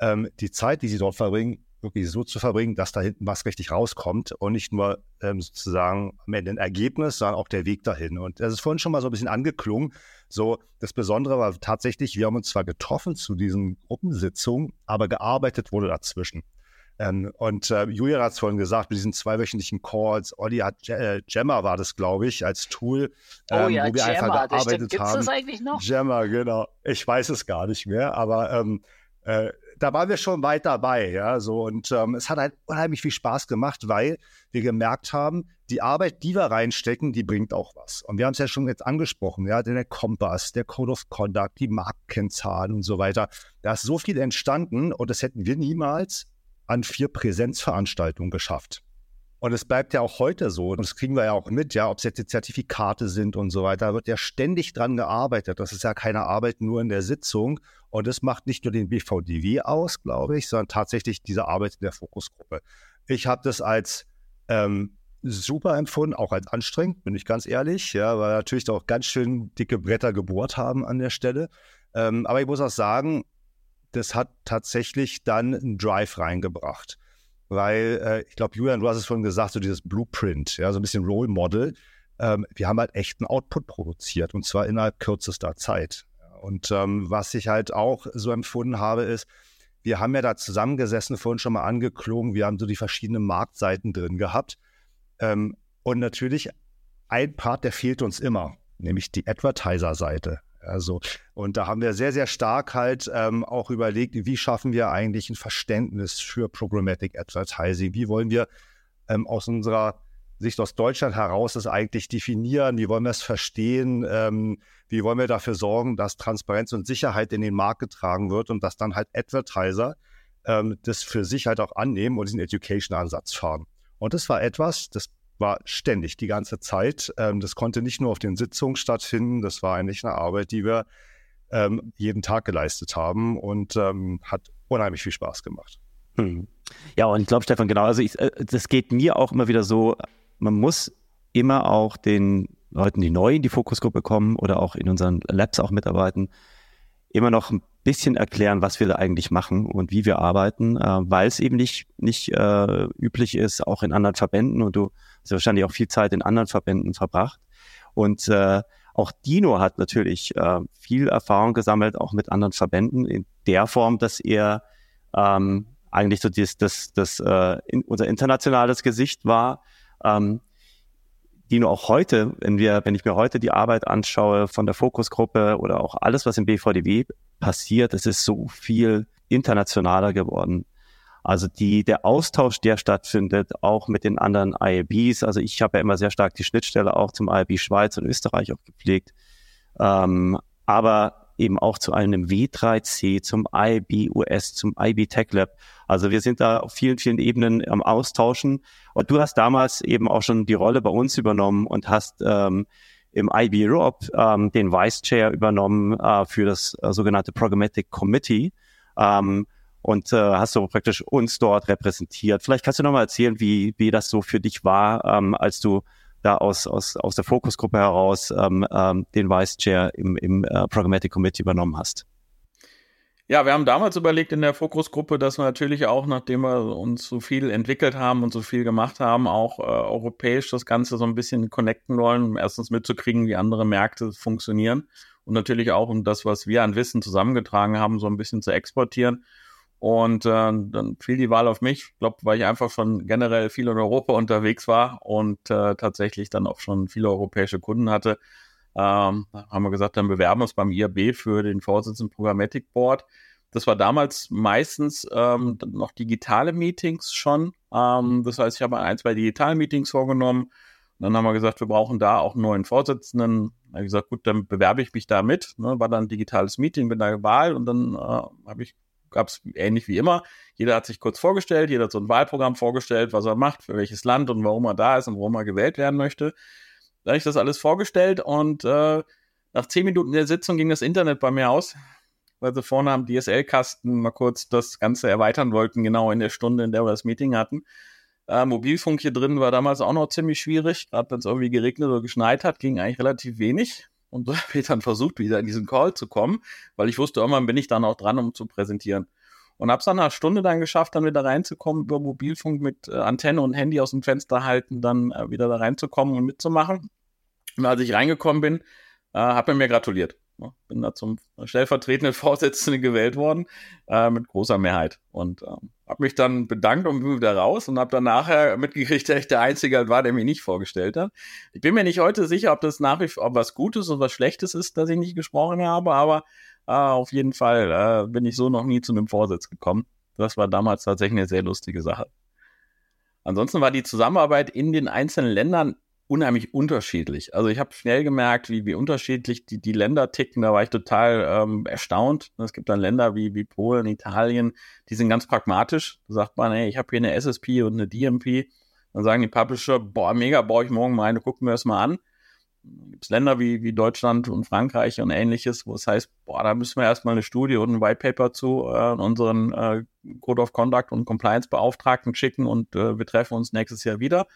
Speaker 1: ähm, die Zeit, die sie dort verbringen, wirklich so zu verbringen, dass da hinten was richtig rauskommt und nicht nur ähm, sozusagen am Ende ein Ergebnis, sondern auch der Weg dahin. Und das ist vorhin schon mal so ein bisschen angeklungen. So, das Besondere war tatsächlich, wir haben uns zwar getroffen zu diesen Gruppensitzungen, aber gearbeitet wurde dazwischen. Ähm, und äh, Julia hat es vorhin gesagt, mit diesen zweiwöchentlichen Calls, Olli hat äh, Gemma war das, glaube ich, als Tool,
Speaker 4: oh ähm, oh ja, wo wir Gemma, einfach gearbeitet haben. Gibt es das eigentlich noch?
Speaker 1: Gemma, genau. Ich weiß es gar nicht mehr, aber ähm, äh, da waren wir schon weit dabei, ja, so und ähm, es hat halt unheimlich viel Spaß gemacht, weil wir gemerkt haben, die Arbeit, die wir reinstecken, die bringt auch was. Und wir haben es ja schon jetzt angesprochen, ja, der Kompass, der Code of Conduct, die Marktkennzahlen und so weiter. Da ist so viel entstanden und das hätten wir niemals an vier Präsenzveranstaltungen geschafft. Und es bleibt ja auch heute so, und das kriegen wir ja auch mit, ja, ob es jetzt die Zertifikate sind und so weiter, wird ja ständig dran gearbeitet. Das ist ja keine Arbeit nur in der Sitzung. Und das macht nicht nur den BVDW aus, glaube ich, sondern tatsächlich diese Arbeit in der Fokusgruppe. Ich habe das als ähm, super empfunden, auch als anstrengend, bin ich ganz ehrlich, ja, weil natürlich auch ganz schön dicke Bretter gebohrt haben an der Stelle. Ähm, aber ich muss auch sagen, das hat tatsächlich dann einen Drive reingebracht weil äh, ich glaube, Julian, du hast es vorhin gesagt, so dieses Blueprint, ja, so ein bisschen Role Model. Ähm, wir haben halt echten Output produziert und zwar innerhalb kürzester Zeit. Und ähm, was ich halt auch so empfunden habe, ist, wir haben ja da zusammengesessen, vorhin schon mal angeklogen, wir haben so die verschiedenen Marktseiten drin gehabt. Ähm, und natürlich ein Part, der fehlt uns immer, nämlich die Advertiser-Seite. Also, und da haben wir sehr, sehr stark halt ähm, auch überlegt, wie schaffen wir eigentlich ein Verständnis für Programmatic Advertising? Wie wollen wir ähm, aus unserer Sicht aus Deutschland heraus das eigentlich definieren? Wie wollen wir es verstehen? Ähm, wie wollen wir dafür sorgen, dass Transparenz und Sicherheit in den Markt getragen wird und dass dann halt Advertiser ähm, das für sich halt auch annehmen und diesen Education-Ansatz fahren? Und das war etwas, das war ständig die ganze Zeit. Ähm, das konnte nicht nur auf den Sitzungen stattfinden, das war eigentlich eine Arbeit, die wir ähm, jeden Tag geleistet haben und ähm, hat unheimlich viel Spaß gemacht.
Speaker 3: Hm. Ja, und ich glaube, Stefan, genau, also ich, äh, das geht mir auch immer wieder so, man muss immer auch den Leuten, die neu in die Fokusgruppe kommen oder auch in unseren Labs auch mitarbeiten, immer noch ein bisschen erklären, was wir da eigentlich machen und wie wir arbeiten, äh, weil es eben nicht, nicht äh, üblich ist, auch in anderen Verbänden und du hast wahrscheinlich auch viel Zeit in anderen Verbänden verbracht. Und äh, auch Dino hat natürlich äh, viel Erfahrung gesammelt, auch mit anderen Verbänden, in der Form, dass er ähm, eigentlich so das, das, das äh, in, unser internationales Gesicht war. Ähm, Dino auch heute, wenn wir, wenn ich mir heute die Arbeit anschaue von der Fokusgruppe oder auch alles, was im BVDW passiert, es ist so viel internationaler geworden. Also die, der Austausch, der stattfindet, auch mit den anderen IABs. Also ich habe ja immer sehr stark die Schnittstelle auch zum IAB Schweiz und Österreich auch gepflegt. Ähm, aber eben auch zu einem W3C, zum IB US, zum IB Tech Lab. Also wir sind da auf vielen, vielen Ebenen am Austauschen. Und du hast damals eben auch schon die Rolle bei uns übernommen und hast ähm, im IB Europe ähm, den Vice Chair übernommen äh, für das äh, sogenannte Programmatic Committee. Ähm, und äh, hast so praktisch uns dort repräsentiert. Vielleicht kannst du noch mal erzählen, wie, wie das so für dich war, ähm, als du da aus, aus, aus der Fokusgruppe heraus ähm, ähm, den Vice Chair im, im äh, Programmatic Committee übernommen hast.
Speaker 6: Ja, wir haben damals überlegt in der Fokusgruppe, dass wir natürlich auch, nachdem wir uns so viel entwickelt haben und so viel gemacht haben, auch äh, europäisch das Ganze so ein bisschen connecten wollen, um erstens mitzukriegen, wie andere Märkte funktionieren und natürlich auch, um das, was wir an Wissen zusammengetragen haben, so ein bisschen zu exportieren. Und äh, dann fiel die Wahl auf mich, ich glaube, weil ich einfach schon generell viel in Europa unterwegs war und äh, tatsächlich dann auch schon viele europäische Kunden hatte. Ähm, haben wir gesagt, dann bewerben wir uns beim IAB für den Vorsitzenden Programmatic Board. Das war damals meistens ähm, noch digitale Meetings schon. Ähm, das heißt, ich habe ein, zwei digitale Meetings vorgenommen. Und dann haben wir gesagt, wir brauchen da auch einen neuen Vorsitzenden. Dann habe ich gesagt, gut, dann bewerbe ich mich da mit. Ne, war dann ein digitales Meeting mit einer Wahl und dann äh, gab es ähnlich wie immer. Jeder hat sich kurz vorgestellt, jeder hat so ein Wahlprogramm vorgestellt, was er macht, für welches Land und warum er da ist und warum er gewählt werden möchte. Da habe ich das alles vorgestellt und äh, nach zehn Minuten der Sitzung ging das Internet bei mir aus, weil sie vorne am DSL-Kasten mal kurz das Ganze erweitern wollten, genau in der Stunde, in der wir das Meeting hatten. Äh, Mobilfunk hier drin war damals auch noch ziemlich schwierig, gerade wenn es irgendwie geregnet oder geschneit hat, ging eigentlich relativ wenig. Und so habe ich dann versucht, wieder in diesen Call zu kommen, weil ich wusste, irgendwann bin ich dann auch dran, um zu präsentieren. Und habe es dann eine Stunde dann geschafft, dann wieder reinzukommen, über Mobilfunk mit äh, Antenne und Handy aus dem Fenster halten, dann äh, wieder da reinzukommen und mitzumachen. Als ich reingekommen bin, äh, hat man mir gratuliert. Bin da zum stellvertretenden Vorsitzenden gewählt worden, äh, mit großer Mehrheit. Und ähm, habe mich dann bedankt und bin wieder raus und habe dann nachher mitgekriegt, dass ich der Einzige war, der mich nicht vorgestellt hat. Ich bin mir nicht heute sicher, ob das nach wie vor was Gutes und was Schlechtes ist, dass ich nicht gesprochen habe, aber Ah, auf jeden Fall äh, bin ich so noch nie zu einem Vorsitz gekommen. Das war damals tatsächlich eine sehr lustige Sache. Ansonsten war die Zusammenarbeit in den einzelnen Ländern unheimlich unterschiedlich. Also ich habe schnell gemerkt, wie, wie unterschiedlich die, die Länder ticken. Da war ich total ähm, erstaunt. Es gibt dann Länder wie, wie Polen, Italien, die sind ganz pragmatisch. Da sagt man, ey, ich habe hier eine SSP und eine DMP. Dann sagen die Publisher, boah, mega, baue ich morgen mal eine, gucken wir es mal an. Gibt es Länder wie, wie Deutschland und Frankreich und ähnliches, wo es heißt, boah, da müssen wir erstmal eine Studie und ein White Paper zu äh, unseren äh, Code of Conduct und Compliance Beauftragten schicken und äh, wir treffen uns nächstes Jahr wieder.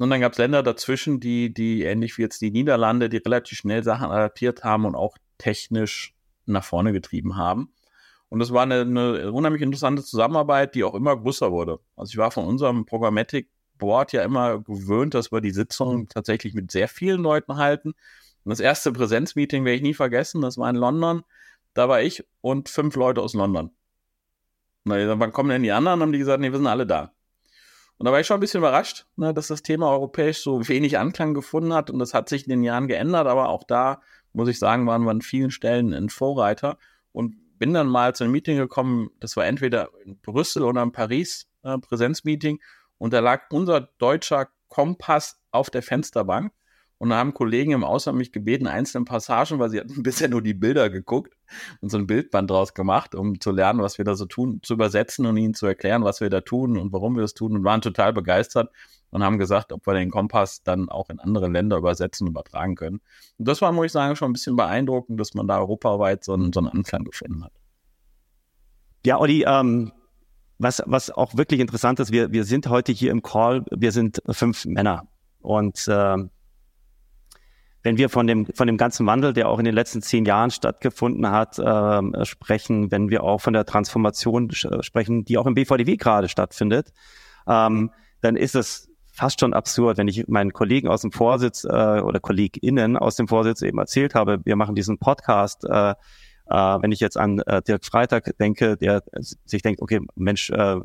Speaker 6: Und dann gab es Länder dazwischen, die, die ähnlich wie jetzt die Niederlande, die relativ schnell Sachen adaptiert haben und auch technisch nach vorne getrieben haben. Und das war eine, eine unheimlich interessante Zusammenarbeit, die auch immer größer wurde. Also ich war von unserem Programmatic Board ja immer gewöhnt, dass wir die Sitzungen tatsächlich mit sehr vielen Leuten halten. Und das erste Präsenzmeeting werde ich nie vergessen, das war in London. Da war ich und fünf Leute aus London. Na, wann kommen denn die anderen? Haben die gesagt, nee, wir sind alle da. Und da war ich schon ein bisschen überrascht, ne, dass das Thema europäisch so wenig Anklang gefunden hat. Und das hat sich in den Jahren geändert. Aber auch da, muss ich sagen, waren wir an vielen Stellen ein Vorreiter. Und bin dann mal zu einem Meeting gekommen, das war entweder in Brüssel oder in Paris, äh, Präsenzmeeting. Und da lag unser deutscher Kompass auf der Fensterbank. Und da haben Kollegen im Ausland mich gebeten, einzelne Passagen, weil sie hatten bisher nur die Bilder geguckt und so ein Bildband draus gemacht, um zu lernen, was wir da so tun, zu übersetzen und ihnen zu erklären, was wir da tun und warum wir das tun und waren total begeistert und haben gesagt, ob wir den Kompass dann auch in andere Länder übersetzen und übertragen können. Und das war, muss ich sagen, schon ein bisschen beeindruckend, dass man da europaweit so einen, so einen Anklang gefunden hat.
Speaker 3: Ja, Olli, ähm, was, was auch wirklich interessant ist, wir, wir sind heute hier im Call, wir sind fünf Männer und ähm, wenn wir von dem, von dem ganzen Wandel, der auch in den letzten zehn Jahren stattgefunden hat, äh, sprechen, wenn wir auch von der Transformation sprechen, die auch im BVDW gerade stattfindet, ähm, dann ist es fast schon absurd, wenn ich meinen Kollegen aus dem Vorsitz äh, oder KollegInnen aus dem Vorsitz eben erzählt habe, wir machen diesen Podcast, äh, äh, wenn ich jetzt an äh, Dirk Freitag denke, der sich denkt, okay, Mensch, äh,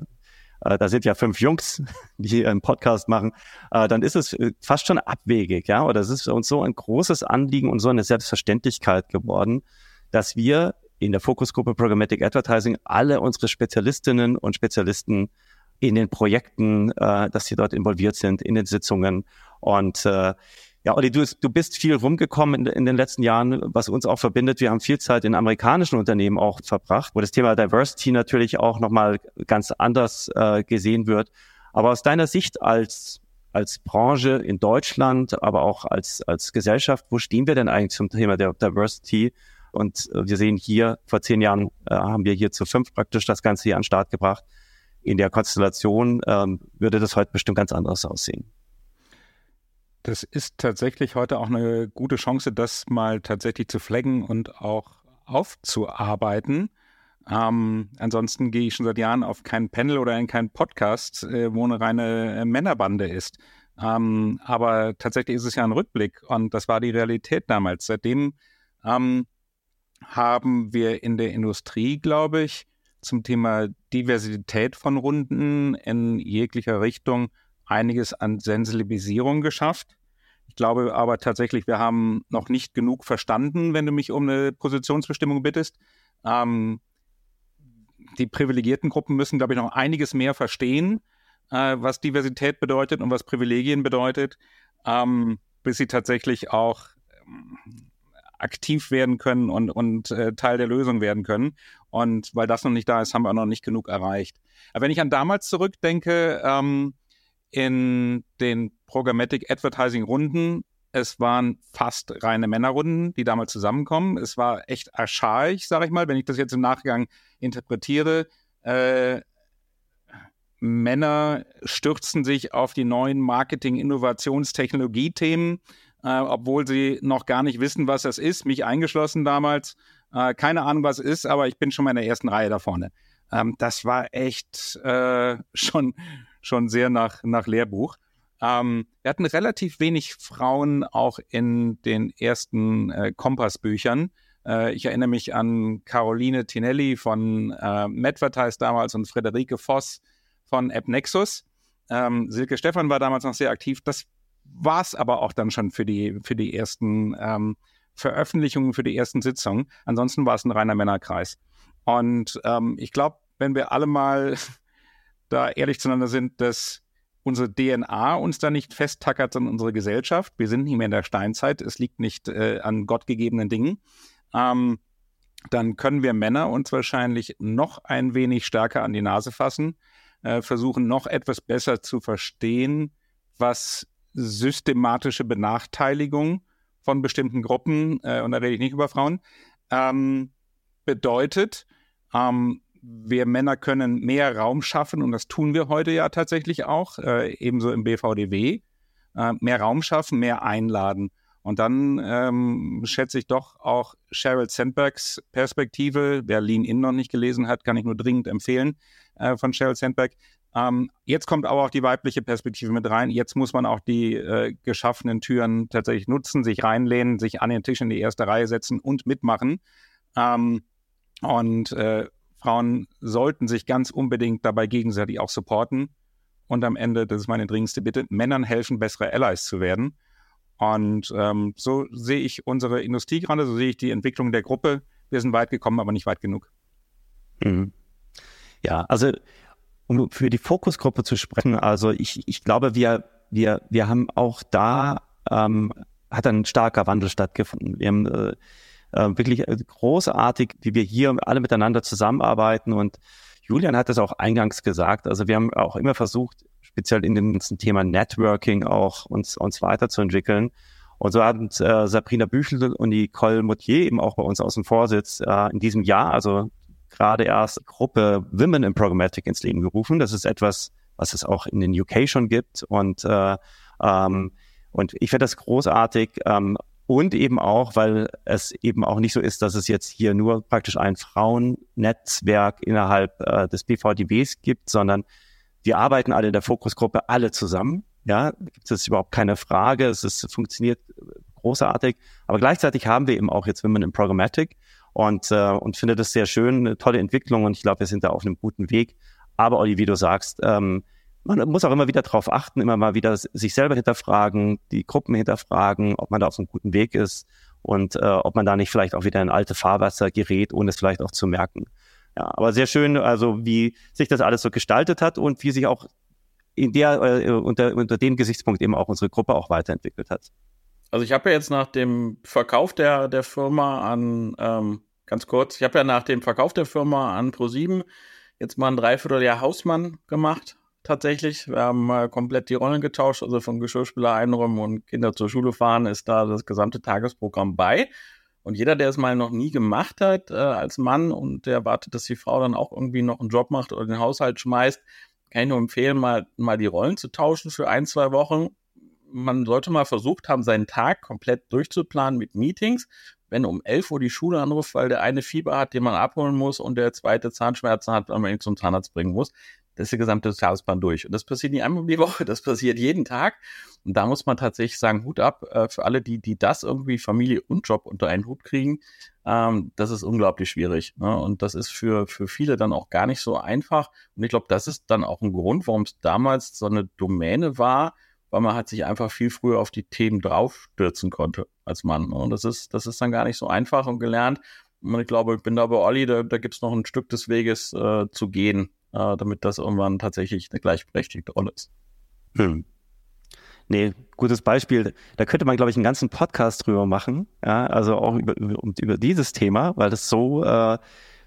Speaker 3: äh, da sind ja fünf Jungs, die hier einen Podcast machen, äh, dann ist es äh, fast schon abwegig, ja, oder es ist uns so ein großes Anliegen und so eine Selbstverständlichkeit geworden, dass wir in der Fokusgruppe Programmatic Advertising alle unsere Spezialistinnen und Spezialisten in den Projekten, äh, dass sie dort involviert sind, in den Sitzungen. Und äh, ja, Olli, du, du bist viel rumgekommen in, in, den letzten Jahren, was uns auch verbindet. Wir haben viel Zeit in amerikanischen Unternehmen auch verbracht, wo das Thema Diversity natürlich auch nochmal ganz anders äh, gesehen wird. Aber aus deiner Sicht als, als Branche in Deutschland, aber auch als, als Gesellschaft, wo stehen wir denn eigentlich zum Thema der Diversity? Und äh, wir sehen hier, vor zehn Jahren äh, haben wir hier zu fünf praktisch das Ganze hier an den Start gebracht. In der Konstellation ähm, würde das heute bestimmt ganz anders aussehen.
Speaker 5: Das ist tatsächlich heute auch eine gute Chance, das mal tatsächlich zu flaggen und auch aufzuarbeiten. Ähm, ansonsten gehe ich schon seit Jahren auf kein Panel oder in keinen Podcast, äh, wo eine reine äh, Männerbande ist. Ähm, aber tatsächlich ist es ja ein Rückblick und das war die Realität damals. Seitdem ähm, haben wir in der Industrie, glaube ich, zum Thema Diversität von Runden in jeglicher Richtung einiges an Sensibilisierung geschafft. Ich glaube aber tatsächlich, wir haben noch nicht genug verstanden, wenn du mich um eine Positionsbestimmung bittest. Ähm, die privilegierten Gruppen müssen, glaube ich, noch einiges mehr verstehen, äh, was Diversität bedeutet und was Privilegien bedeutet, ähm, bis sie tatsächlich auch ähm, aktiv werden können und, und äh, Teil der Lösung werden können. Und weil das noch nicht da ist, haben wir auch noch nicht genug erreicht. Aber wenn ich an damals zurückdenke, ähm, in den Programmatic Advertising Runden. Es waren fast reine Männerrunden, die damals zusammenkommen. Es war echt archaisch, sage ich mal, wenn ich das jetzt im Nachgang interpretiere. Äh, Männer stürzen sich auf die neuen Marketing-, Innovations-, äh, obwohl sie noch gar nicht wissen, was das ist. Mich eingeschlossen damals. Äh, keine Ahnung, was es ist, aber ich bin schon mal in der ersten Reihe da vorne. Ähm, das war echt äh, schon schon sehr nach, nach Lehrbuch. Ähm, wir hatten relativ wenig Frauen auch in den ersten äh, Kompassbüchern. Äh, ich erinnere mich an Caroline Tinelli von äh, Medvertise damals und Frederike Voss von AppNexus. Ähm, Silke Stefan war damals noch sehr aktiv. Das war es aber auch dann schon für die, für die ersten ähm, Veröffentlichungen für die ersten Sitzungen. Ansonsten war es ein reiner Männerkreis. Und ähm, ich glaube, wenn wir alle mal da ehrlich zueinander sind, dass unsere DNA uns da nicht festtackert, sondern unsere Gesellschaft. Wir sind nicht mehr in der Steinzeit. Es liegt nicht äh, an gottgegebenen Dingen. Ähm, dann können wir Männer uns wahrscheinlich noch ein wenig stärker an die Nase fassen, äh, versuchen noch etwas besser zu verstehen, was systematische Benachteiligung von bestimmten Gruppen, äh, und da rede ich nicht über Frauen, ähm, bedeutet. Ähm, wir Männer können mehr Raum schaffen und das tun wir heute ja tatsächlich auch, äh, ebenso im BVDW. Äh, mehr Raum schaffen, mehr einladen. Und dann ähm, schätze ich doch auch Sheryl Sandbergs Perspektive. Wer Lean In noch nicht gelesen hat, kann ich nur dringend empfehlen äh, von Sheryl Sandberg. Ähm, jetzt kommt aber auch die weibliche Perspektive mit rein. Jetzt muss man auch die äh, geschaffenen Türen tatsächlich nutzen, sich reinlehnen, sich an den Tisch in die erste Reihe setzen und mitmachen. Ähm, und äh, Frauen sollten sich ganz unbedingt dabei gegenseitig auch supporten. Und am Ende, das ist meine dringendste Bitte, Männern helfen, bessere Allies zu werden. Und ähm, so sehe ich unsere Industrie gerade, so sehe ich die Entwicklung der Gruppe. Wir sind weit gekommen, aber nicht weit genug.
Speaker 3: Mhm. Ja, also um für die Fokusgruppe zu sprechen, also ich, ich glaube, wir, wir, wir haben auch da, ähm, hat ein starker Wandel stattgefunden. Wir haben äh, äh, wirklich großartig, wie wir hier alle miteinander zusammenarbeiten und Julian hat es auch eingangs gesagt. Also wir haben auch immer versucht, speziell in dem ganzen Thema Networking auch uns, uns weiterzuentwickeln. Und so haben äh, Sabrina Büchel und Nicole Moutier eben auch bei uns aus dem Vorsitz äh, in diesem Jahr, also gerade erst Gruppe Women in Programmatic ins Leben gerufen. Das ist etwas, was es auch in den UK schon gibt. Und, äh, ähm, und ich finde das großartig. Ähm, und eben auch, weil es eben auch nicht so ist, dass es jetzt hier nur praktisch ein Frauennetzwerk innerhalb äh, des BVDBs gibt, sondern wir arbeiten alle in der Fokusgruppe alle zusammen. Ja, gibt es überhaupt keine Frage. Es ist, funktioniert großartig. Aber gleichzeitig haben wir eben auch jetzt Women in Programmatic und, äh, und finde das sehr schön, eine tolle Entwicklung und ich glaube, wir sind da auf einem guten Weg. Aber Olli, wie du sagst, ähm, man muss auch immer wieder darauf achten, immer mal wieder sich selber hinterfragen, die Gruppen hinterfragen, ob man da auf einem guten Weg ist und äh, ob man da nicht vielleicht auch wieder in alte Fahrwasser gerät, ohne es vielleicht auch zu merken. Ja, aber sehr schön, also wie sich das alles so gestaltet hat und wie sich auch in der, äh, unter, unter dem Gesichtspunkt eben auch unsere Gruppe auch weiterentwickelt hat.
Speaker 6: Also ich habe ja jetzt nach dem Verkauf der, der Firma an, ähm, ganz kurz, ich habe ja nach dem Verkauf der Firma an Pro7 jetzt mal ein Dreivierteljahr Hausmann gemacht, tatsächlich. Wir haben äh, komplett die Rollen getauscht, also von Geschirrspüler einräumen und Kinder zur Schule fahren, ist da das gesamte Tagesprogramm bei. Und jeder, der es mal noch nie gemacht hat äh, als Mann und der erwartet, dass die Frau dann auch irgendwie noch einen Job macht oder den Haushalt schmeißt, kann ich nur empfehlen, mal, mal die Rollen zu tauschen für ein, zwei Wochen. Man sollte mal versucht haben, seinen Tag komplett durchzuplanen mit Meetings. Wenn um 11 Uhr die Schule anruft, weil der eine Fieber hat, den man abholen muss und der zweite Zahnschmerzen hat, weil man ihn zum Zahnarzt bringen muss, das ist der gesamte Tagesplan durch. Und das passiert nicht einmal die Woche, das passiert jeden Tag. Und da muss man tatsächlich sagen, Hut ab äh, für alle, die, die das irgendwie Familie und Job unter einen Hut kriegen. Ähm, das ist unglaublich schwierig. Ne? Und das ist für, für viele dann auch gar nicht so einfach. Und ich glaube, das ist dann auch ein Grund, warum es damals so eine Domäne war, weil man halt sich einfach viel früher auf die Themen draufstürzen konnte als Mann. Ne? Und das ist, das ist dann gar nicht so einfach und gelernt. Und ich glaube, ich bin da bei Olli, da, da gibt es noch ein Stück des Weges äh, zu gehen, äh, damit das irgendwann tatsächlich eine gleichberechtigte Rolle ist.
Speaker 3: Hm. Nee, gutes Beispiel. Da könnte man, glaube ich, einen ganzen Podcast drüber machen. Ja, also auch über, über, über dieses Thema, weil das so äh,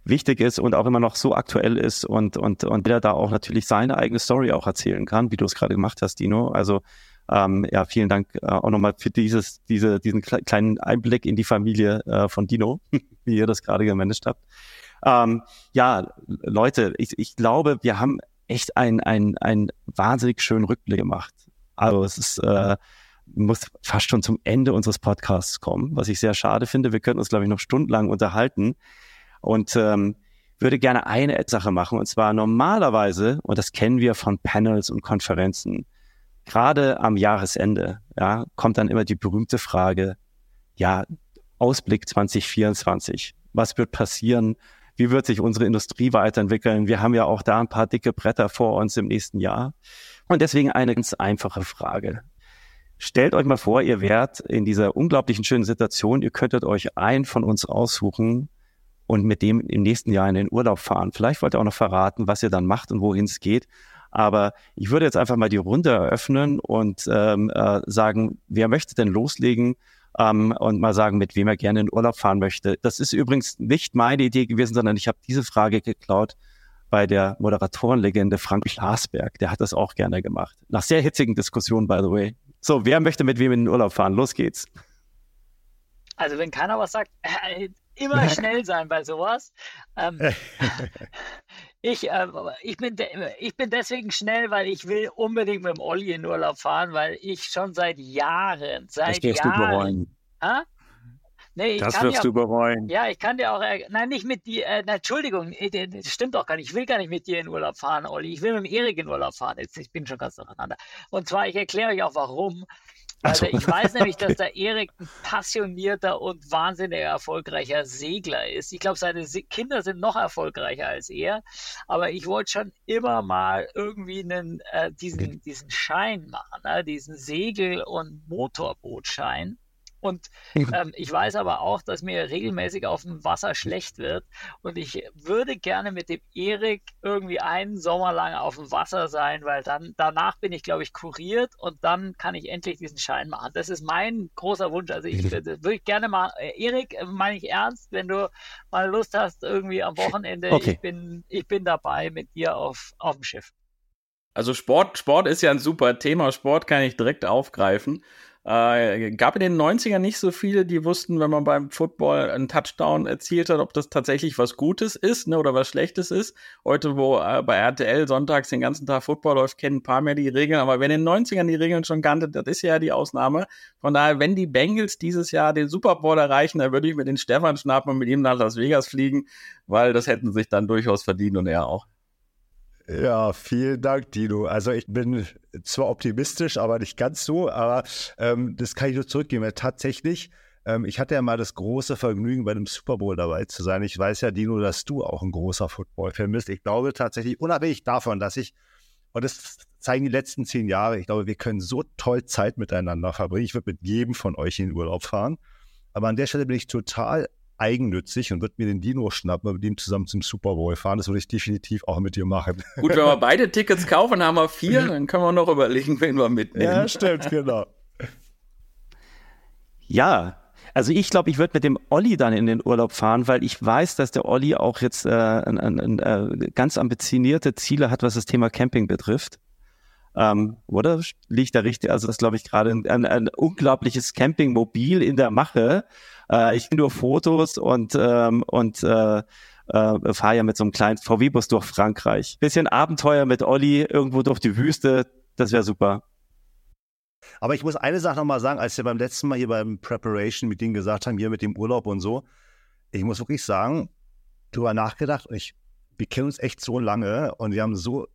Speaker 3: wichtig ist und auch immer noch so aktuell ist und, und, und der da auch natürlich seine eigene Story auch erzählen kann, wie du es gerade gemacht hast, Dino. Also ähm, ja, vielen Dank äh, auch nochmal für dieses, diese, diesen kleinen Einblick in die Familie äh, von Dino, wie ihr das gerade gemanagt habt. Ähm, ja, Leute, ich, ich glaube, wir haben echt einen ein wahnsinnig schönen Rückblick gemacht. Also es ist, äh, muss fast schon zum Ende unseres Podcasts kommen, was ich sehr schade finde. Wir könnten uns, glaube ich, noch stundenlang unterhalten. Und ähm, würde gerne eine Sache machen. Und zwar normalerweise, und das kennen wir von Panels und Konferenzen, gerade am Jahresende, ja, kommt dann immer die berühmte Frage, ja, Ausblick 2024. Was wird passieren? Wie wird sich unsere Industrie weiterentwickeln? Wir haben ja auch da ein paar dicke Bretter vor uns im nächsten Jahr. Und deswegen eine ganz einfache Frage. stellt euch mal vor, ihr wärt in dieser unglaublichen schönen Situation, ihr könntet euch einen von uns aussuchen und mit dem im nächsten Jahr in den Urlaub fahren. Vielleicht wollt ihr auch noch verraten, was ihr dann macht und wohin es geht. Aber ich würde jetzt einfach mal die Runde eröffnen und ähm, äh, sagen, wer möchte denn loslegen ähm, und mal sagen, mit wem er gerne in Urlaub fahren möchte. Das ist übrigens nicht meine Idee gewesen, sondern ich habe diese Frage geklaut bei der Moderatorenlegende Frank Glasberg. Der hat das auch gerne gemacht. Nach sehr hitzigen Diskussionen, by the way. So, wer möchte mit wem in den Urlaub fahren? Los geht's.
Speaker 4: Also wenn keiner was sagt, äh, immer schnell sein bei sowas. Ähm, ich, äh, ich, bin ich bin deswegen schnell, weil ich will unbedingt mit dem Olli in Urlaub fahren, weil ich schon seit Jahren, seit das Jahren. Du bereuen. Ha?
Speaker 5: Nee, das wirst du bereuen.
Speaker 4: Ja, ich kann dir auch, nein, nicht mit dir, äh, Entschuldigung, das stimmt doch gar nicht. Ich will gar nicht mit dir in Urlaub fahren, Olli. Ich will mit dem Erik in Urlaub fahren. Jetzt, ich bin schon ganz durcheinander. Und zwar, ich erkläre euch auch warum. Also ich weiß nämlich, dass der Erik ein passionierter und wahnsinnig erfolgreicher Segler ist. Ich glaube, seine Kinder sind noch erfolgreicher als er. Aber ich wollte schon immer mal irgendwie einen, äh, diesen, diesen Schein machen, ne? diesen Segel- und Motorbootschein. Und ähm, ich weiß aber auch, dass mir regelmäßig auf dem Wasser schlecht wird. Und ich würde gerne mit dem Erik irgendwie einen Sommer lang auf dem Wasser sein, weil dann danach bin ich, glaube ich, kuriert und dann kann ich endlich diesen Schein machen. Das ist mein großer Wunsch. Also ich würde ich gerne mal, äh, Erik, äh, meine ich ernst, wenn du mal Lust hast, irgendwie am Wochenende, okay. ich bin, ich bin dabei mit dir auf, auf dem Schiff.
Speaker 6: Also Sport, Sport ist ja ein super Thema. Sport kann ich direkt aufgreifen. Äh, gab in den 90ern nicht so viele, die wussten, wenn man beim Football einen Touchdown erzielt hat, ob das tatsächlich was Gutes ist ne, oder was Schlechtes ist. Heute, wo äh, bei RTL sonntags den ganzen Tag Football läuft, kennen ein paar mehr die Regeln. Aber wer in den 90ern die Regeln schon kannte, das ist ja die Ausnahme. Von daher, wenn die Bengals dieses Jahr den Super Bowl erreichen, dann würde ich mit den Stefan schnappen und mit ihm nach Las Vegas fliegen, weil das hätten sich dann durchaus verdient und er auch.
Speaker 1: Ja, vielen Dank, Dino. Also ich bin zwar optimistisch, aber nicht ganz so, aber ähm, das kann ich nur zurückgeben. Tatsächlich, ähm, ich hatte ja mal das große Vergnügen, bei einem Super Bowl dabei zu sein. Ich weiß ja, Dino, dass du auch ein großer Football-Fan bist. Ich glaube tatsächlich, unabhängig davon, dass ich, und das zeigen die letzten zehn Jahre, ich glaube, wir können so toll Zeit miteinander verbringen. Ich würde mit jedem von euch in den Urlaub fahren. Aber an der Stelle bin ich total eigennützig und würde mir den Dino schnappen und mit ihm zusammen zum Super Bowl fahren. Das würde ich definitiv auch mit dir machen.
Speaker 6: Gut, wenn wir beide Tickets kaufen, haben wir vier, dann können wir noch überlegen, wen wir mitnehmen.
Speaker 1: Ja, stimmt, genau.
Speaker 3: Ja, also ich glaube, ich würde mit dem Olli dann in den Urlaub fahren, weil ich weiß, dass der Olli auch jetzt äh, ein, ein, ein, äh, ganz ambitionierte Ziele hat, was das Thema Camping betrifft. Ähm, oder liegt da richtig? Also das glaube ich gerade ein, ein, ein unglaubliches Campingmobil in der Mache. Äh, ich nur Fotos und, ähm, und äh, äh, fahre ja mit so einem kleinen VW-Bus durch Frankreich. Bisschen Abenteuer mit Olli irgendwo durch die Wüste, das wäre super.
Speaker 1: Aber ich muss eine Sache nochmal sagen, als wir beim letzten Mal hier beim Preparation mit Meeting gesagt haben, hier mit dem Urlaub und so, ich muss wirklich sagen, drüber nachgedacht ich, wir kennen uns echt so lange und wir haben so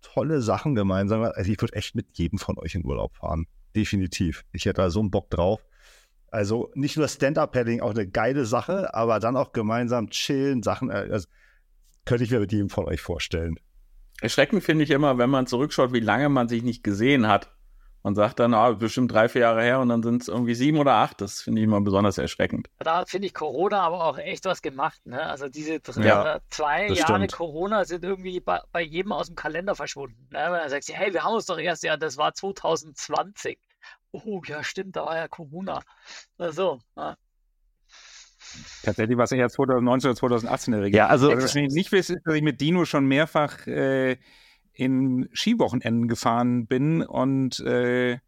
Speaker 1: tolle Sachen gemeinsam. Also ich würde echt mit jedem von euch in Urlaub fahren. Definitiv. Ich hätte da so einen Bock drauf. Also nicht nur Stand-Up-Paddling, auch eine geile Sache, aber dann auch gemeinsam chillen, Sachen, äh, also könnte ich mir mit jedem von euch vorstellen.
Speaker 6: Erschreckend finde ich immer, wenn man zurückschaut, wie lange man sich nicht gesehen hat. Man sagt dann, ah, bestimmt drei, vier Jahre her und dann sind es irgendwie sieben oder acht. Das finde ich immer besonders erschreckend.
Speaker 4: Da finde ich Corona aber auch echt was gemacht. Ne? Also diese ja, zwei Jahre stimmt. Corona sind irgendwie bei, bei, jedem aus dem Kalender verschwunden. Ne? Wenn er sagt, hey, wir haben uns doch erst, ja, das war 2020 oh ja, stimmt, da war ja Corona. Also, ja.
Speaker 5: Tatsächlich war es ja 2019 oder 2018 in der Regel.
Speaker 3: Ja, also,
Speaker 5: also was ich nicht weiß, ist, dass ich mit Dino schon mehrfach äh, in Skiwochenenden gefahren bin und äh,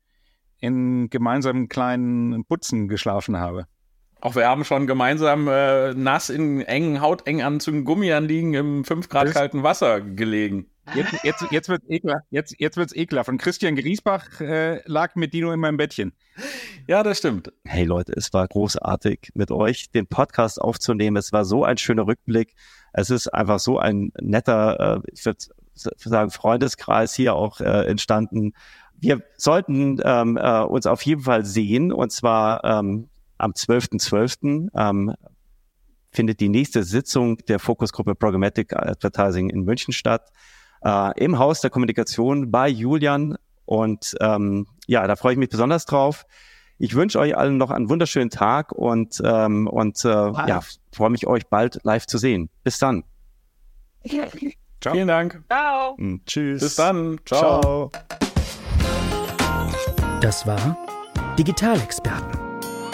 Speaker 5: in gemeinsamen kleinen Putzen geschlafen habe.
Speaker 6: Auch wir haben schon gemeinsam äh, nass in engen Hautenganzügen Gummianliegen im 5 Grad kalten Wasser gelegen.
Speaker 5: Jetzt, jetzt, jetzt wird ekelhaft. Jetzt, jetzt wird's ekelhaft. Und Christian Griesbach äh, lag mit Dino in meinem Bettchen.
Speaker 6: Ja, das stimmt.
Speaker 3: Hey Leute, es war großartig, mit euch den Podcast aufzunehmen. Es war so ein schöner Rückblick. Es ist einfach so ein netter, äh, ich würde sagen, Freundeskreis hier auch äh, entstanden. Wir sollten ähm, äh, uns auf jeden Fall sehen und zwar ähm, am 12.12. .12., ähm, findet die nächste Sitzung der Fokusgruppe Programmatic Advertising in München statt äh, im Haus der Kommunikation bei Julian Und ähm, ja, da freue ich mich besonders drauf. Ich wünsche euch allen noch einen wunderschönen Tag und, ähm, und äh, ja, freue mich, euch bald live zu sehen. Bis dann.
Speaker 6: Ciao. Vielen Dank.
Speaker 4: Ciao.
Speaker 1: Hm, tschüss.
Speaker 6: Bis dann. Ciao. Ciao.
Speaker 2: Das war Digitalexperten,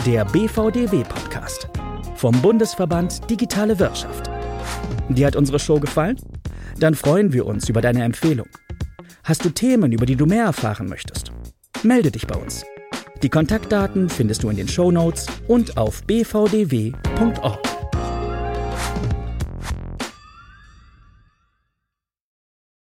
Speaker 2: der BVDW-Podcast vom Bundesverband Digitale Wirtschaft. Dir hat unsere Show gefallen? Dann freuen wir uns über deine Empfehlung. Hast du Themen, über die du mehr erfahren möchtest? Melde dich bei uns. Die Kontaktdaten findest du in den Show Notes und auf bvdw.org.